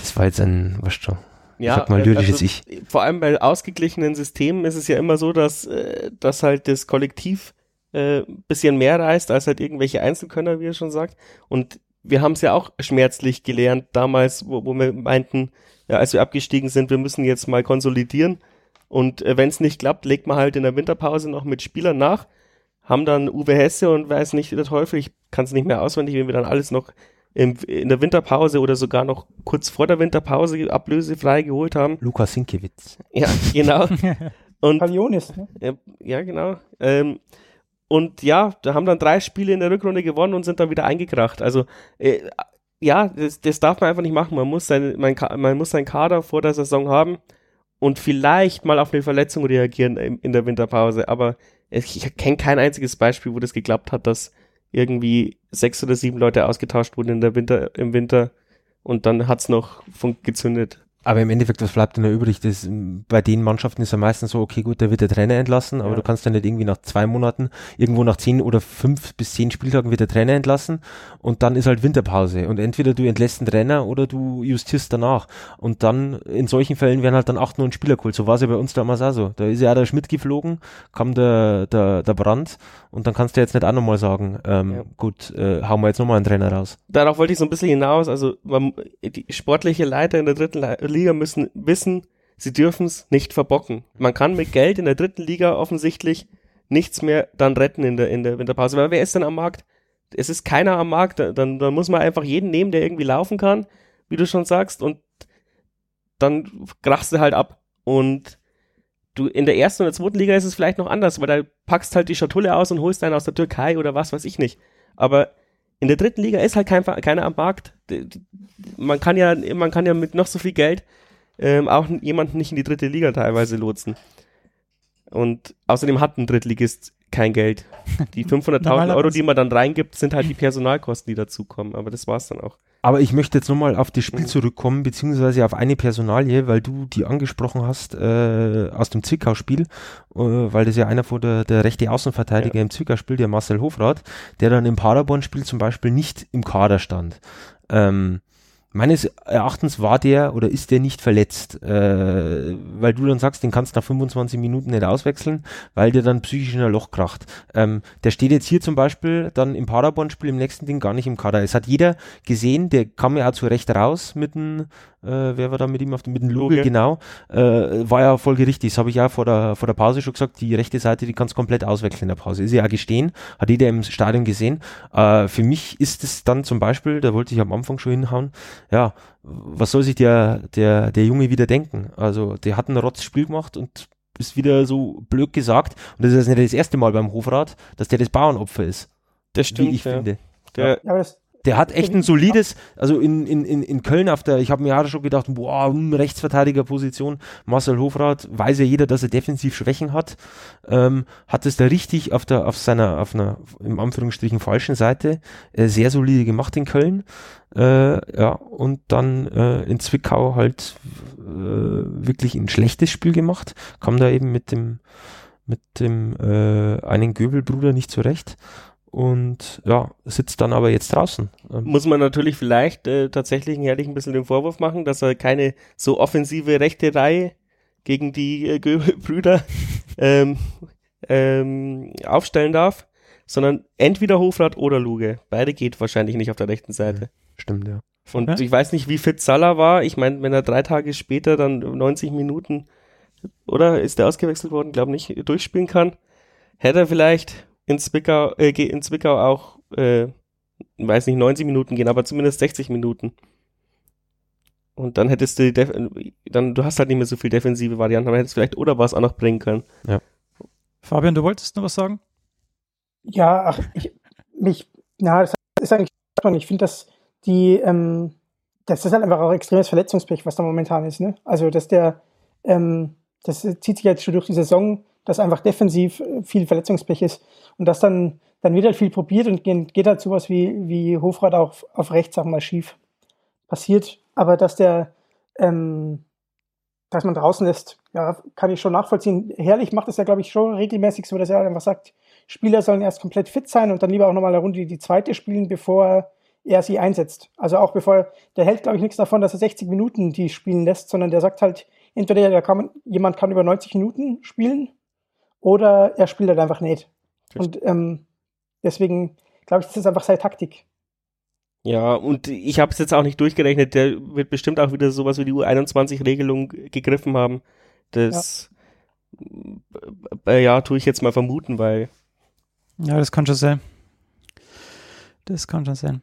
das war jetzt ein, was schon. Ja, sag mal lyrisches also, Ich. Vor allem bei ausgeglichenen Systemen ist es ja immer so, dass, äh, dass halt das Kollektiv äh, bisschen mehr reißt als halt irgendwelche Einzelkönner, wie er schon sagt. Und wir haben es ja auch schmerzlich gelernt damals, wo, wo wir meinten, ja, als wir abgestiegen sind, wir müssen jetzt mal konsolidieren. Und äh, wenn es nicht klappt, legt man halt in der Winterpause noch mit Spielern nach. Haben dann Uwe Hesse und weiß nicht der Teufel, ich kann es nicht mehr auswendig, wenn wir dann alles noch im, in der Winterpause oder sogar noch kurz vor der Winterpause ablösefrei geholt haben. Lukas Sinkewitz. Ja, genau. Und Palionis, ne? ja, ja, genau. Ähm, und ja, da haben dann drei Spiele in der Rückrunde gewonnen und sind dann wieder eingekracht. Also äh, ja, das, das darf man einfach nicht machen. Man muss, seine, man, man muss seinen Kader vor der Saison haben und vielleicht mal auf eine Verletzung reagieren in, in der Winterpause. Aber ich, ich kenne kein einziges Beispiel, wo das geklappt hat, dass irgendwie sechs oder sieben Leute ausgetauscht wurden in der Winter, im Winter und dann hat's noch fun- gezündet. Aber im Endeffekt, was bleibt denn da übrig? Das, bei den Mannschaften ist ja meistens so, okay, gut, da wird der Trainer entlassen, aber Ja. du kannst ja nicht irgendwie nach zwei Monaten, irgendwo nach zehn oder fünf bis zehn Spieltagen wird der Trainer entlassen und dann ist halt Winterpause. Und entweder du entlässt den Trainer oder du justierst danach. Und dann, in solchen Fällen werden halt dann acht, neun Spieler geholt. So war es ja bei uns damals auch so. Da ist ja auch der Schmidt geflogen, kam der, der, der Brand und dann kannst du jetzt nicht auch nochmal sagen, ähm, Ja. gut, äh, hauen wir jetzt nochmal einen Trainer raus. darauf wollte ich so ein bisschen hinaus. Also man, die sportliche Leiter in der dritten Le- Liga müssen wissen, sie dürfen es nicht verbocken. Man kann mit Geld in der dritten Liga offensichtlich nichts mehr dann retten in der, in der Winterpause. Weil wer ist denn am Markt? Es ist keiner am Markt. Da- Dann, dann muss man einfach jeden nehmen, der irgendwie laufen kann, wie du schon sagst, und dann krachst du halt ab. Und du in der ersten oder zweiten Liga ist es vielleicht noch anders, weil da packst halt die Schatulle aus und holst einen aus der Türkei oder was weiß ich nicht. Aber in der dritten Liga ist halt kein, keiner am Markt. Man kann ja, man kann ja mit noch so viel Geld ähm, auch jemanden nicht in die dritte Liga teilweise lotsen. Und außerdem hat ein Drittligist kein Geld. Die 500.000 Euro, die man dann reingibt, sind halt die Personalkosten, die dazukommen. Aber das war's dann auch. Aber ich möchte jetzt nochmal auf das Spiel zurückkommen, beziehungsweise auf eine Personalie, weil du die angesprochen hast äh, aus dem Zwickau-Spiel, äh, weil das ja einer von der, der rechte Außenverteidiger ja. im Zwickau-Spiel, der Marcel Hofrath, der dann im Paderborn-Spiel zum Beispiel nicht im Kader stand. Ähm, meines Erachtens war der oder ist der nicht verletzt, äh, weil du dann sagst, den kannst du nach 25 Minuten nicht auswechseln, weil der dann psychisch in ein Loch kracht. Ähm, der steht jetzt hier zum Beispiel dann im Paderborn-Spiel im nächsten Ding gar nicht im Kader. Es hat jeder gesehen, der kam ja auch zu Recht raus mit dem äh, wer war da mit ihm auf dem, mit dem Luge, genau, äh, war ja folgerichtig. Das habe ich ja vor der, vor der Pause schon gesagt, die rechte Seite, die kannst komplett auswechseln in der Pause. Ist ja auch gestehen, hat jeder im Stadion gesehen. Äh, für mich ist es dann zum Beispiel, da wollte ich am Anfang schon hinhauen, ja, was soll sich der, der, der Junge wieder denken? Also, der hat ein Rotzspiel gemacht und ist wieder so blöd gesagt. Und das ist nicht das erste Mal beim Hofrat, dass der das Bauernopfer ist. Das stimmt. Wie ich ja. finde. Der, Ja, aber das, Der hat echt ein solides, also in, in, in, in Köln auf der, ich habe mir ja schon gedacht, boah, hm, Rechtsverteidigerposition, Marcel Hofrath, weiß ja jeder, dass er defensiv Schwächen hat, ähm, hat es da richtig auf der, auf seiner, auf einer, im Anführungsstrichen falschen Seite, äh, sehr solide gemacht in Köln, äh, ja, und dann äh, in Zwickau halt äh, wirklich ein schlechtes Spiel gemacht, kam da eben mit dem, mit dem äh, einen Göbelbruder nicht zurecht und ja, sitzt dann aber jetzt draußen. Ähm, muss man natürlich vielleicht äh, tatsächlich ehrlich ein bisschen den Vorwurf machen, dass er keine so offensive rechte Reihe gegen die äh, Göbel-Brüder ähm, ähm, aufstellen darf, sondern entweder Hofrat oder Luge. Beide geht wahrscheinlich nicht auf der rechten Seite. Stimmt, ja. Und Ja. ich weiß nicht, wie fit Salah war. Ich meine, wenn er drei Tage später dann 90 Minuten, oder ist der ausgewechselt worden, glaube nicht, durchspielen kann, hätte er vielleicht in Zwickau, äh, in Zwickau auch, äh, weiß nicht, 90 Minuten gehen, aber zumindest 60 Minuten. Und dann hättest du, die Def dann, du hast halt nicht mehr so viel defensive Varianten, aber hättest vielleicht oder was auch noch bringen können. Fabian, du wolltest noch was sagen? Ja, ach, ich, mich, na, das ist eigentlich, ich finde, dass die, ähm, das ist halt einfach auch extremes Verletzungspech, was da momentan ist, ne? Also, dass der, ähm, das zieht sich jetzt schon durch die Saison, dass einfach defensiv äh, viel Verletzungspech ist und dass dann, dann wird halt viel probiert und geht, halt sowas wie, wie Hofrat auch auf, rechts, sag mal, schief passiert, aber dass der, ähm, dass man draußen lässt, ja, kann ich schon nachvollziehen. Herrlich macht es ja, glaube ich, schon regelmäßig so, dass er einfach sagt, Spieler sollen erst komplett fit sein und dann lieber auch nochmal eine Runde die zweite spielen, bevor er sie einsetzt. Also auch bevor, der hält, glaube ich, nichts davon, dass er 60 Minuten die spielen lässt, sondern der sagt halt, entweder der kann, jemand kann über 90 Minuten spielen oder er spielt halt einfach nicht. Und ähm, deswegen glaube ich, das ist einfach seine Taktik. Ja, und ich habe es jetzt auch nicht durchgerechnet, der wird bestimmt auch wieder sowas wie die U21-Regelung gegriffen haben. Das, ja. ja, tue ich jetzt mal vermuten, weil Ja, das kann schon sein. Das kann schon sein.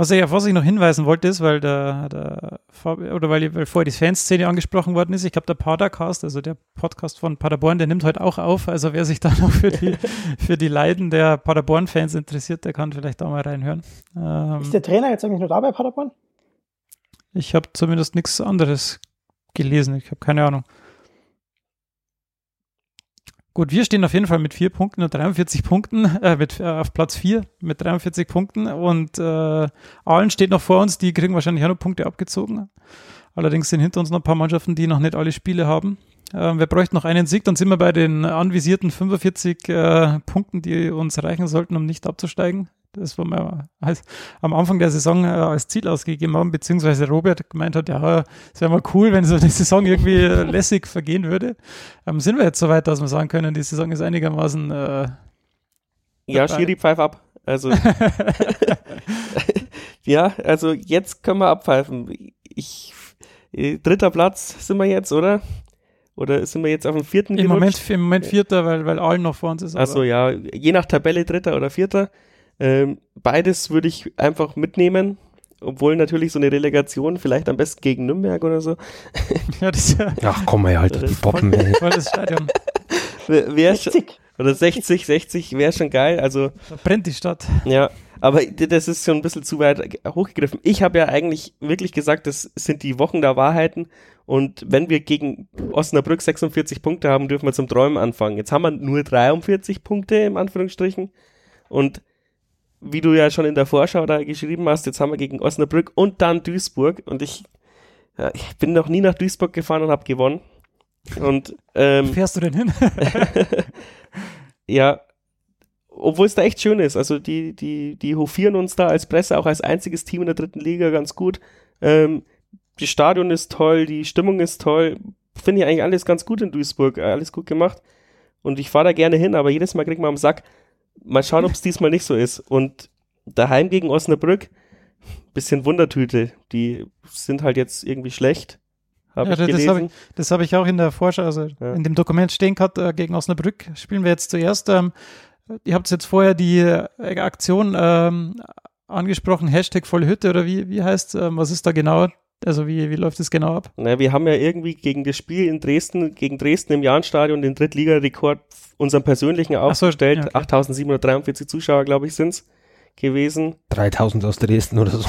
Was ich, auf was ich noch hinweisen wollte, ist, weil der, der Fabi- oder weil, weil vorher die Fanszene angesprochen worden ist, ich glaube, der Padercast, also der Podcast von Paderborn, der nimmt heute auch auf. Also wer sich da noch für die, für die Leiden der Paderborn-Fans interessiert, der kann vielleicht da mal reinhören. Ähm, Ist der Trainer jetzt eigentlich nur da bei Paderborn? ich habe zumindest nichts anderes gelesen. Ich habe keine Ahnung. Gut, wir stehen auf jeden Fall mit vier Punkten und 43 Punkten, äh, mit, äh, auf Platz vier mit 43 Punkten und äh, Aalen steht noch vor uns, die kriegen wahrscheinlich auch noch Punkte abgezogen. Allerdings sind hinter uns noch ein paar Mannschaften, die noch nicht alle Spiele haben. Ähm, wir bräuchten noch einen Sieg, dann sind wir bei den anvisierten 45 äh, Punkten, die uns reichen sollten, um nicht abzusteigen. Das, was wir als, am Anfang der Saison äh, als Ziel ausgegeben haben, beziehungsweise Robert gemeint hat, ja, es wäre mal cool, wenn so eine Saison irgendwie lässig vergehen würde. Ähm, sind wir jetzt so weit, dass wir sagen können, die Saison ist einigermaßen äh, ja, Dabei. Schiri pfeif ab. Also ja, also jetzt können wir abpfeifen. Ich äh, dritter Platz sind wir jetzt, oder? Oder sind wir jetzt auf dem vierten im, gerutscht? Moment, im Moment Vierter, weil, weil Aalen noch vor uns ist. Also ja, je nach Tabelle dritter oder vierter. Ähm, beides würde ich einfach mitnehmen, obwohl natürlich so eine Relegation vielleicht am besten gegen Nürnberg oder so. ja, das ist ja Ach komm, ey, Alter, die Poppen, ey. voll das Stadion. Wäre schon, 60. oder 60, 60 wäre schon geil. Also Da brennt die Stadt. ja, aber das ist schon ein bisschen zu weit hochgegriffen. Ich habe ja eigentlich wirklich gesagt, das sind die Wochen der Wahrheiten. Und wenn wir gegen Osnabrück 46 Punkte haben, dürfen wir zum Träumen anfangen. Jetzt haben wir nur 43 Punkte im Anführungsstrichen. Und wie du ja schon in der Vorschau da geschrieben hast, jetzt haben wir gegen Osnabrück und dann Duisburg und ich, ja, ich bin noch nie nach Duisburg gefahren und habe gewonnen. Und ähm, Wo fährst du denn hin? ja, obwohl es da echt schön ist. Also die, die, die hofieren uns da als Presse auch als einziges Team in der dritten Liga ganz gut. Ähm, das Stadion ist toll, die Stimmung ist toll. Finde ich eigentlich alles ganz gut in Duisburg, alles gut gemacht. Und ich fahre da gerne hin, aber jedes Mal kriegt man am Sack. Mal schauen, ob es diesmal nicht so ist. Und daheim gegen Osnabrück, bisschen Wundertüte. Die sind halt jetzt irgendwie schlecht. Hab ja, ich das habe ich, das hab ich auch in der Vorschau, also Ja. in dem Dokument stehen gehabt, äh, gegen Osnabrück spielen wir jetzt zuerst. Ähm, ihr habt jetzt vorher die äh, Aktion ähm, angesprochen, Hashtag volle Hütte oder wie, wie heißt ähm, was ist da genau? Also wie, wie läuft das genau ab? Na, wir haben ja irgendwie gegen das Spiel in Dresden, gegen Dresden im Jahnstadion den Drittligarekord, unseren persönlichen so, aufgestellt. ja, okay. 8743 Zuschauer, glaube ich, sind's gewesen. 3000 aus Dresden oder so.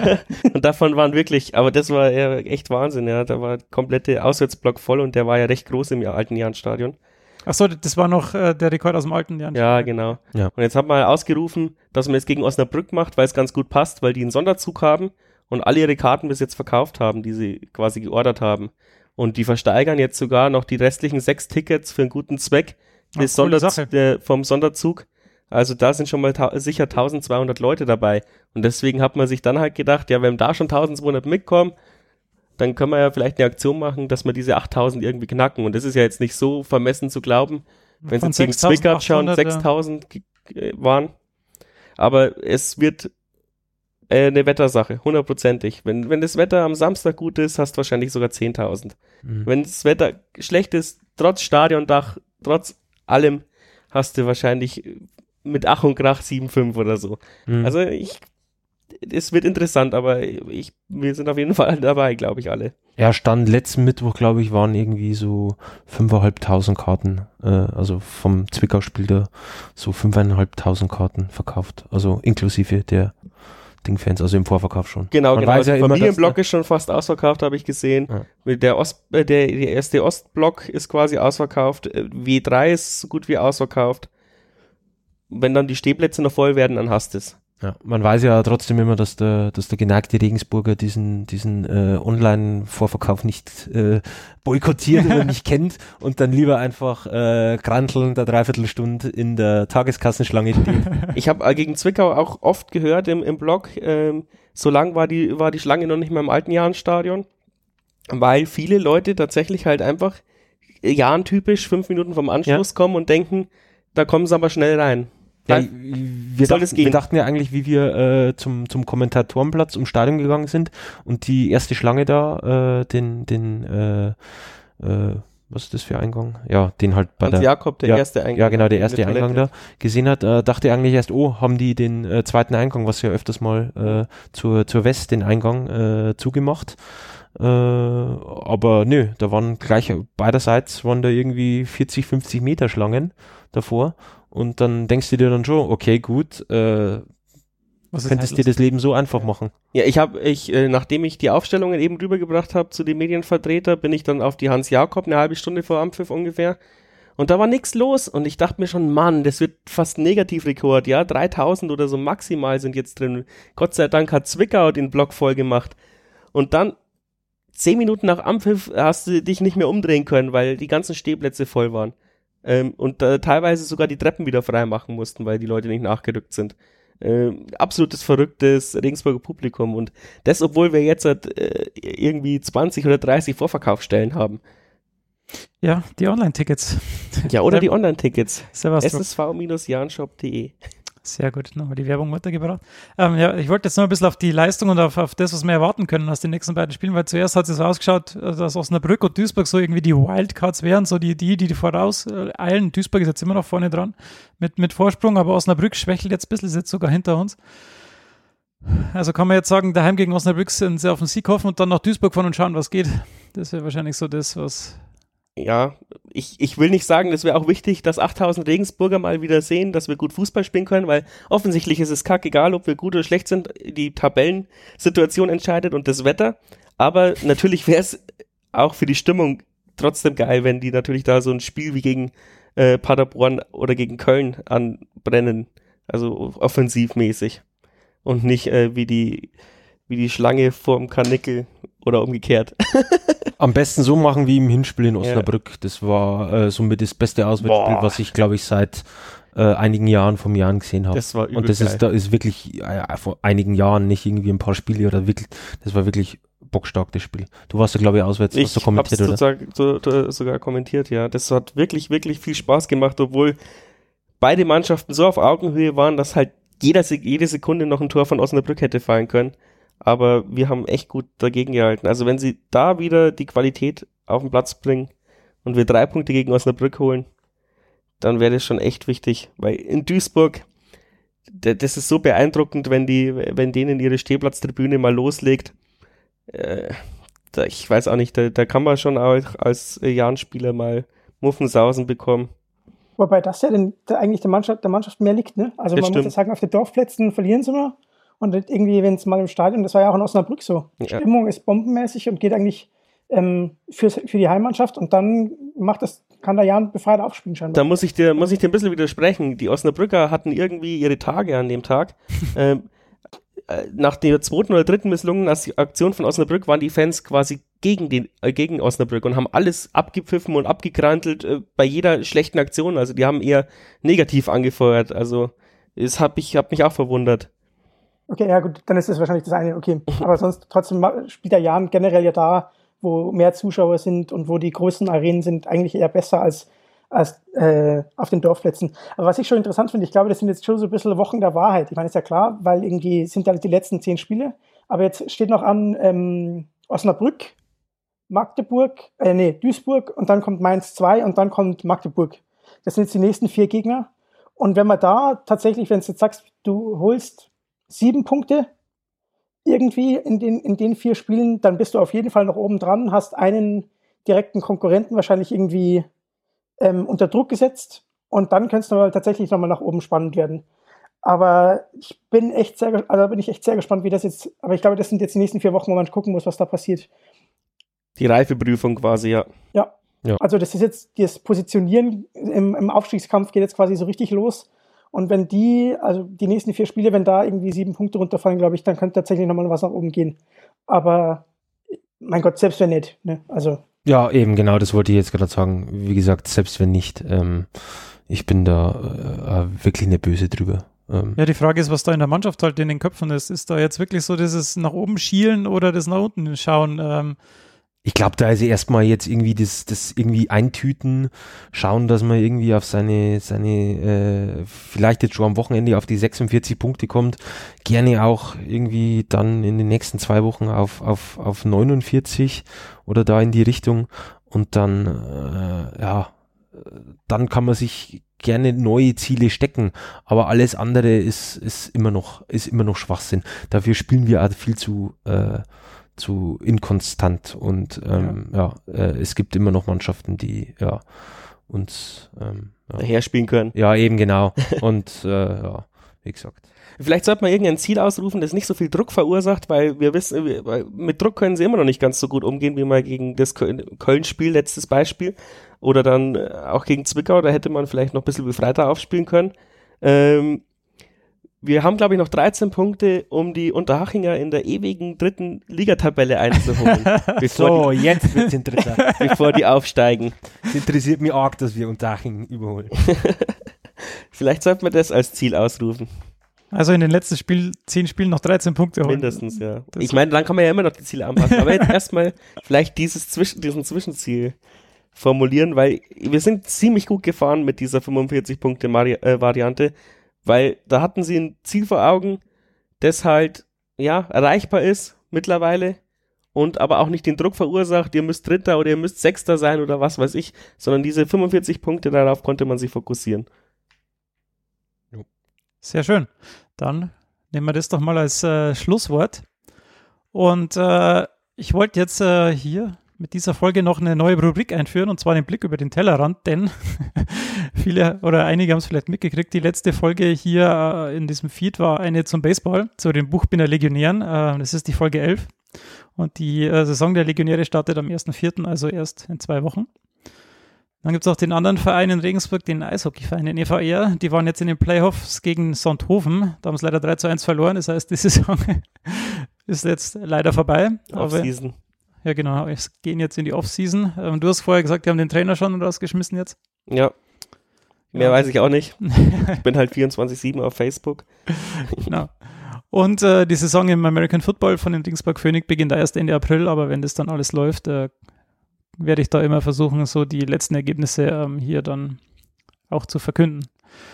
Und davon waren wirklich, aber das war ja echt Wahnsinn, ja. Da war der komplette Auswärtsblock voll und der war ja recht groß im alten Jahnstadion. Ach so, das war noch äh, der Rekord aus dem alten Jahr. Ja, genau. Ja. Und jetzt hat man ausgerufen, dass man es gegen Osnabrück macht, weil es ganz gut passt, weil die einen Sonderzug haben und alle ihre Karten bis jetzt verkauft haben, die sie quasi geordert haben. Und die versteigern jetzt sogar noch die restlichen sechs Tickets für einen guten Zweck Ach, Sonderz der, vom Sonderzug. Also da sind schon mal sicher 1200 Leute dabei. Und deswegen hat man sich dann halt gedacht, ja, wenn da schon 1200 mitkommen, dann können wir ja vielleicht eine Aktion machen, dass wir diese 8000 irgendwie knacken. Und das ist ja jetzt nicht so vermessen zu glauben, wenn jetzt gegen Zwickau schon 6.800, ja. 6000 ge- äh, waren. Aber es wird äh, eine Wettersache, hundertprozentig. Wenn, wenn das Wetter am Samstag gut ist, hast du wahrscheinlich sogar 10.000. Mhm. Wenn das Wetter schlecht ist, trotz Stadiondach, trotz allem, hast du wahrscheinlich mit Ach und Krach 7,5 oder so. Mhm. Also ich, es wird interessant, aber ich, wir sind auf jeden Fall dabei, glaube ich, alle. Ja, Stand letzten Mittwoch, glaube ich, waren irgendwie so 5.500 Karten, äh, also vom Zwickau-Spiel da so 5.500 Karten verkauft, also inklusive der Ding-Fans, also im Vorverkauf schon. Genau, Man genau. weiß ja der immer, Familienblock dass- ist schon fast ausverkauft, habe ich gesehen. Ja. Der, Ost, äh, der, der erste Ostblock ist quasi ausverkauft. Äh, W3 ist so gut wie ausverkauft. Wenn dann die Stehplätze noch voll werden, dann hast du es. Ja, man weiß ja trotzdem immer, dass der, dass der geneigte Regensburger diesen, diesen äh, Online-Vorverkauf nicht äh, boykottiert oder nicht kennt und dann lieber einfach äh, krantelnd eine Dreiviertelstunde in der Tageskassenschlange steht. Ich habe äh, gegen Zwickau auch oft gehört im, im Blog, ähm, so lang war die, war die Schlange noch nicht mehr im alten Jahrenstadion, weil viele Leute tatsächlich halt einfach äh, Jahrentypisch fünf Minuten vom Anschluss kommen und denken, da kommen sie aber schnell rein. Ja, wir, dachten, wir dachten ja eigentlich, wie wir äh, zum, zum Kommentatorenplatz ums Stadion gegangen sind und die erste Schlange da, äh, den, den, äh, äh, was ist das für Eingang? Ja, den halt bei Hans der, Jakob, der ja, erste Eingang. ja genau, der erste Toilette. Eingang da gesehen hat, äh, dachte eigentlich erst, oh, haben die den äh, zweiten Eingang, was ja öfters mal äh, zur, zur West den Eingang äh, zugemacht. Äh, aber nö, da waren gleich beiderseits waren da irgendwie 40, 50 Meter Schlangen davor. Und dann denkst du dir dann schon, okay, gut, äh, Was könntest dir halt das Leben so einfach machen. Ja, ich habe, ich, äh, nachdem ich die Aufstellungen eben rübergebracht habe zu den Medienvertreter, bin ich dann auf die Hans Jakob eine halbe Stunde vor Ampfiff ungefähr. Und da war nichts los und ich dachte mir schon, Mann, das wird fast ein Negativrekord, ja, 3000 oder so maximal sind jetzt drin. Gott sei Dank hat Zwickau den Block voll gemacht. Und dann zehn Minuten nach Ampfiff hast du dich nicht mehr umdrehen können, weil die ganzen Stehplätze voll waren. Ähm, und äh, teilweise sogar die Treppen wieder frei machen mussten, weil die Leute nicht nachgerückt sind. Ähm, absolutes verrücktes Regensburger Publikum und das, obwohl wir jetzt halt, äh, irgendwie 20 oder 30 Vorverkaufsstellen haben. Ja, die Online-Tickets. Ja, oder die Online-Tickets. Servus. Sehr gut, nochmal die Werbung weitergebracht. Ähm, ja, ich wollte jetzt noch ein bisschen auf die Leistung und auf, auf das, was wir erwarten können aus den nächsten beiden Spielen, weil zuerst hat es so ausgeschaut, äh, dass Osnabrück und Duisburg so irgendwie die Wildcards wären, so die, die, die voraus äh, eilen. Duisburg ist jetzt immer noch vorne dran mit, mit Vorsprung, aber Osnabrück schwächelt jetzt ein bisschen, ist jetzt sogar hinter uns. Also kann man jetzt sagen, daheim gegen Osnabrück sind sie auf den Sieg hoffen und dann nach Duisburg fahren und schauen, was geht. Das wäre wahrscheinlich so das, was. Ja, ich, ich will nicht sagen, das wäre auch wichtig, dass 8000 Regensburger mal wieder sehen, dass wir gut Fußball spielen können, weil offensichtlich ist es kackegal, ob wir gut oder schlecht sind. Die Tabellensituation entscheidet und das Wetter. Aber natürlich wäre es auch für die Stimmung trotzdem geil, wenn die natürlich da so ein Spiel wie gegen äh, Paderborn oder gegen Köln anbrennen Also offensivmäßig. Und nicht äh, wie die wie die Schlange vorm Karnickel oder umgekehrt. Am besten so machen wie im Hinspiel in Osnabrück. Ja. Das war äh, somit das beste Auswärtsspiel, was ich, glaube ich, seit äh, einigen Jahren vom Jahren gesehen habe. Das war Und das geil. ist, da ist wirklich äh, vor einigen Jahren nicht irgendwie ein paar Spiele oder wirklich, das war wirklich bockstark, das Spiel. Du warst ja, glaube ich, auswärts, ich hast du kommentiert, oder? Sogar, sogar kommentiert, ja. Das hat wirklich, wirklich viel Spaß gemacht, obwohl beide Mannschaften so auf Augenhöhe waren, dass halt jeder, jede Sekunde noch ein Tor von Osnabrück hätte fallen können. Aber wir haben echt gut dagegen gehalten. Also wenn sie da wieder die Qualität auf den Platz bringen und wir drei Punkte gegen Osnabrück holen, dann wäre das schon echt wichtig. Weil in Duisburg, das ist so beeindruckend, wenn die, wenn denen ihre Stehplatztribüne mal loslegt. Äh, da, ich weiß auch nicht, da, da kann man schon auch als Jahrenspieler mal Muffensausen bekommen. Wobei das ja den, der, eigentlich der Mannschaft, der Mannschaft mehr liegt, ne? Also das man stimmt. muss ja sagen, auf den Dorfplätzen verlieren sie immer. Und irgendwie, wenn es mal im Stadion, das war ja auch in Osnabrück so. Die ja. Stimmung ist bombenmäßig und geht eigentlich ähm, für, für die Heimmannschaft und dann macht das, kann der Jan befreit aufspielen scheinbar. Da muss ich dir, muss ich dir ein bisschen widersprechen. Die Osnabrücker hatten irgendwie ihre Tage an dem Tag. ähm, äh, nach der zweiten oder dritten misslungenen Aktion von Osnabrück waren die Fans quasi gegen den äh, gegen Osnabrück und haben alles abgepfiffen und abgekrantelt äh, bei jeder schlechten Aktion. Also die haben eher negativ angefeuert. Also es hat mich, hab mich auch verwundert. Okay, ja gut, dann ist das wahrscheinlich das eine. Okay, aber sonst trotzdem spielt der Jan generell ja da, wo mehr Zuschauer sind und wo die großen Arenen sind, eigentlich eher besser als als äh, auf den Dorfplätzen. Aber was ich schon interessant finde, ich glaube, das sind jetzt schon so ein bisschen Wochen der Wahrheit. Ich meine, ist ja klar, weil irgendwie sind ja die letzten zehn Spiele. Aber jetzt steht noch an ähm, Osnabrück, Magdeburg, äh, nee, Duisburg und dann kommt Mainz 2 und dann kommt Magdeburg. Das sind jetzt die nächsten vier Gegner. Und wenn man da tatsächlich, wenn du jetzt sagst, du holst sieben Punkte irgendwie in den, in den vier Spielen, dann bist du auf jeden Fall noch oben dran, hast einen direkten Konkurrenten wahrscheinlich irgendwie ähm, unter Druck gesetzt und dann könnte es nochmal tatsächlich nochmal nach oben spannend werden. Aber ich bin echt sehr, also bin ich echt sehr gespannt, wie das jetzt, aber ich glaube, das sind jetzt die nächsten vier Wochen, wo man gucken muss, was da passiert. Die Reifeprüfung quasi, ja. Ja. ja. Also das ist jetzt, das Positionieren im, im Aufstiegskampf geht jetzt quasi so richtig los. Und wenn die, also die nächsten vier Spiele, wenn da irgendwie sieben Punkte runterfallen, glaube ich, dann könnte tatsächlich nochmal was nach oben gehen. Aber mein Gott, selbst wenn nicht. Ne? Also ja, eben, genau, das wollte ich jetzt gerade sagen. Wie gesagt, selbst wenn nicht, ähm, ich bin da äh, wirklich eine Böse drüber. Ähm. Ja, die Frage ist, was da in der Mannschaft halt in den Köpfen ist. Ist da jetzt wirklich so dieses nach oben schielen oder das nach unten schauen? Ähm, ich glaube, da ist erstmal jetzt irgendwie das, das irgendwie eintüten, schauen, dass man irgendwie auf seine, seine, äh, vielleicht jetzt schon am Wochenende auf die 46 Punkte kommt, gerne auch irgendwie dann in den nächsten zwei Wochen auf, auf, auf 49 oder da in die Richtung. Und dann, äh, ja, dann kann man sich gerne neue Ziele stecken, aber alles andere ist, ist immer noch, ist immer noch Schwachsinn. Dafür spielen wir auch viel zu, äh, zu inkonstant und ähm, ja, ja äh, es gibt immer noch Mannschaften, die ja uns ähm, ja. herspielen können. Ja, eben genau. und äh, ja, wie gesagt. Vielleicht sollte man irgendein Ziel ausrufen, das nicht so viel Druck verursacht, weil wir wissen, wir, mit Druck können sie immer noch nicht ganz so gut umgehen, wie mal gegen das Köln-Spiel, letztes Beispiel. Oder dann äh, auch gegen Zwickau, da hätte man vielleicht noch ein bisschen befreiter aufspielen können. Ähm, wir haben, glaube ich, noch 13 Punkte, um die Unterhachinger in der ewigen dritten Ligatabelle einzuholen. so, die, jetzt wird's interessant. bevor die aufsteigen. Es interessiert mich arg, dass wir Unterhaching überholen. Vielleicht sollten wir das als Ziel ausrufen. Also in den letzten Spiel, zehn Spielen noch 13 Punkte holen. Mindestens, ja. Das ich meine, dann kann man ja immer noch die Ziele anpassen. Aber jetzt erstmal vielleicht dieses Zwischen, diesen Zwischenziel formulieren, weil wir sind ziemlich gut gefahren mit dieser 45-Punkte-Variante. Äh, weil da hatten sie ein Ziel vor Augen, das halt, ja, erreichbar ist mittlerweile und aber auch nicht den Druck verursacht, ihr müsst Dritter oder ihr müsst Sechster sein oder was weiß ich, sondern diese 45 Punkte, darauf konnte man sich fokussieren. Sehr schön. Dann nehmen wir das doch mal als äh, Schlusswort. Und äh, ich wollte jetzt äh, hier mit dieser Folge noch eine neue Rubrik einführen und zwar den Blick über den Tellerrand, denn viele oder einige haben es vielleicht mitgekriegt. Die letzte Folge hier äh, in diesem Feed war eine zum Baseball, zu den Buchbinder Legionären. Äh, das ist die Folge 11 und die äh, Saison der Legionäre startet am 1.4., also erst in zwei Wochen. Dann gibt es auch den anderen Verein in Regensburg, den Eishockeyverein, den EVR. Die waren jetzt in den Playoffs gegen Sonthofen. Da haben sie leider 3 zu 1 verloren. Das heißt, die Saison ist jetzt leider vorbei. Off-Season. Ja, genau. Es gehen jetzt in die Off-Season. Ähm, du hast vorher gesagt, die haben den Trainer schon rausgeschmissen jetzt. Ja. Mehr ja. weiß ich auch nicht. ich bin halt 24-7 auf Facebook. genau. Und äh, die Saison im American Football von den Dingsburg Phoenix beginnt erst Ende April, aber wenn das dann alles läuft, äh, werde ich da immer versuchen, so die letzten Ergebnisse ähm, hier dann auch zu verkünden.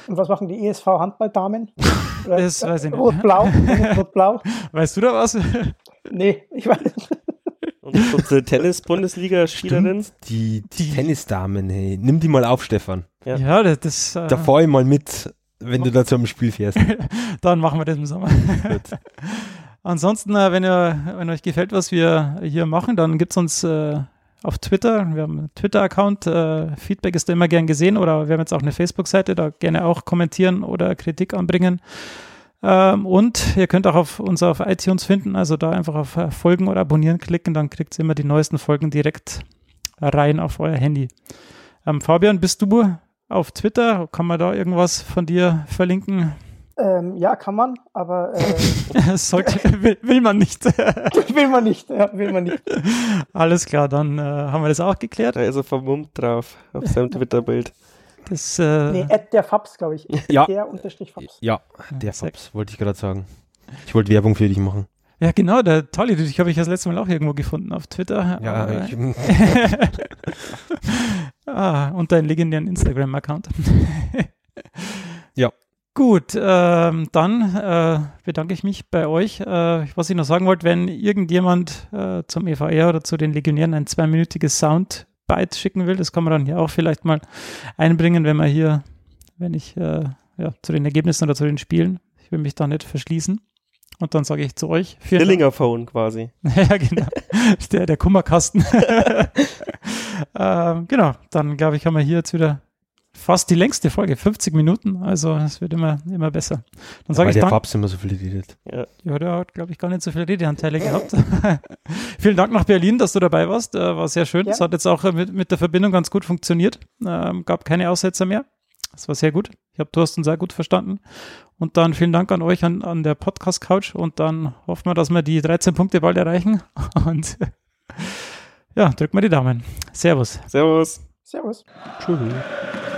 Und was machen die ESV Handballdamen? das weiß ich nicht. Rot-Blau? Rot-Blau? Weißt du da was? nee, ich weiß nicht. Und unsere Tennis-Bundesliga-Spielerin? Die, die Tennisdamen, hey. Nimm die mal auf, Stefan. Ja, ja das. das äh, da fahr ich mal mit, wenn du da zum Spiel fährst. Dann machen wir das im Sommer. Ansonsten, äh, wenn, ihr, wenn euch gefällt, was wir hier machen, dann gibt es uns äh, auf Twitter. Wir haben einen Twitter-Account. Äh, Feedback ist da immer gern gesehen oder wir haben jetzt auch eine Facebook-Seite, da gerne auch kommentieren oder Kritik anbringen. Ähm, und ihr könnt auch auf uns auf iTunes finden, also da einfach auf äh, Folgen oder Abonnieren klicken, dann kriegt ihr immer die neuesten Folgen direkt rein auf euer Handy. Ähm, Fabian, bist du auf Twitter? Kann man da irgendwas von dir verlinken? Ähm, ja, kann man, aber äh, Sollte, will, will, man nicht. will man nicht, ja, will man nicht. Alles klar, dann äh, haben wir das auch geklärt. Er vermummt drauf auf seinem Twitter-Bild. Das, äh, nee, Ad der Fabs, glaube ich. Ja. Der Unterstrich Fabs. Ja, der Fabs, wollte ich gerade sagen. Ich wollte Werbung für dich machen. Ja, genau, der Tolli, dich habe ich das letzte Mal auch irgendwo gefunden auf Twitter. Ja, ich, ah, und deinen legendären Instagram-Account. ja. Gut, ähm, dann äh, bedanke ich mich bei euch. Äh, was ich noch sagen wollte, wenn irgendjemand äh, zum EVR oder zu den Legionären ein zweiminütiges Soundbite schicken will, das kann man dann hier auch vielleicht mal einbringen, wenn man hier, wenn ich äh, ja, zu den Ergebnissen oder zu den Spielen, ich will mich da nicht verschließen. Und dann sage ich zu euch. Stillinger Phone quasi. ja, genau. der, der Kummerkasten. ähm, genau, dann glaube ich, haben wir hier jetzt wieder fast die längste Folge, 50 Minuten. Also es wird immer, immer besser. Dann sage ich der Dank. Fabs immer so viel redet. Ja. ja, der hat, glaube ich, gar nicht so viele Redeanteile gehabt. Vielen Dank nach Berlin, dass du dabei warst. Äh, war sehr schön. Es ja. hat jetzt auch mit, mit der Verbindung ganz gut funktioniert. Ähm, gab keine Aussetzer mehr. Das war sehr gut. Ich habe Thorsten sehr gut verstanden. Und dann vielen Dank an euch an, an der Podcast-Couch und dann hoffen wir, dass wir die 13 Punkte bald erreichen. Und ja, drückt mal die Daumen. Servus. Servus. Servus. Tschüss.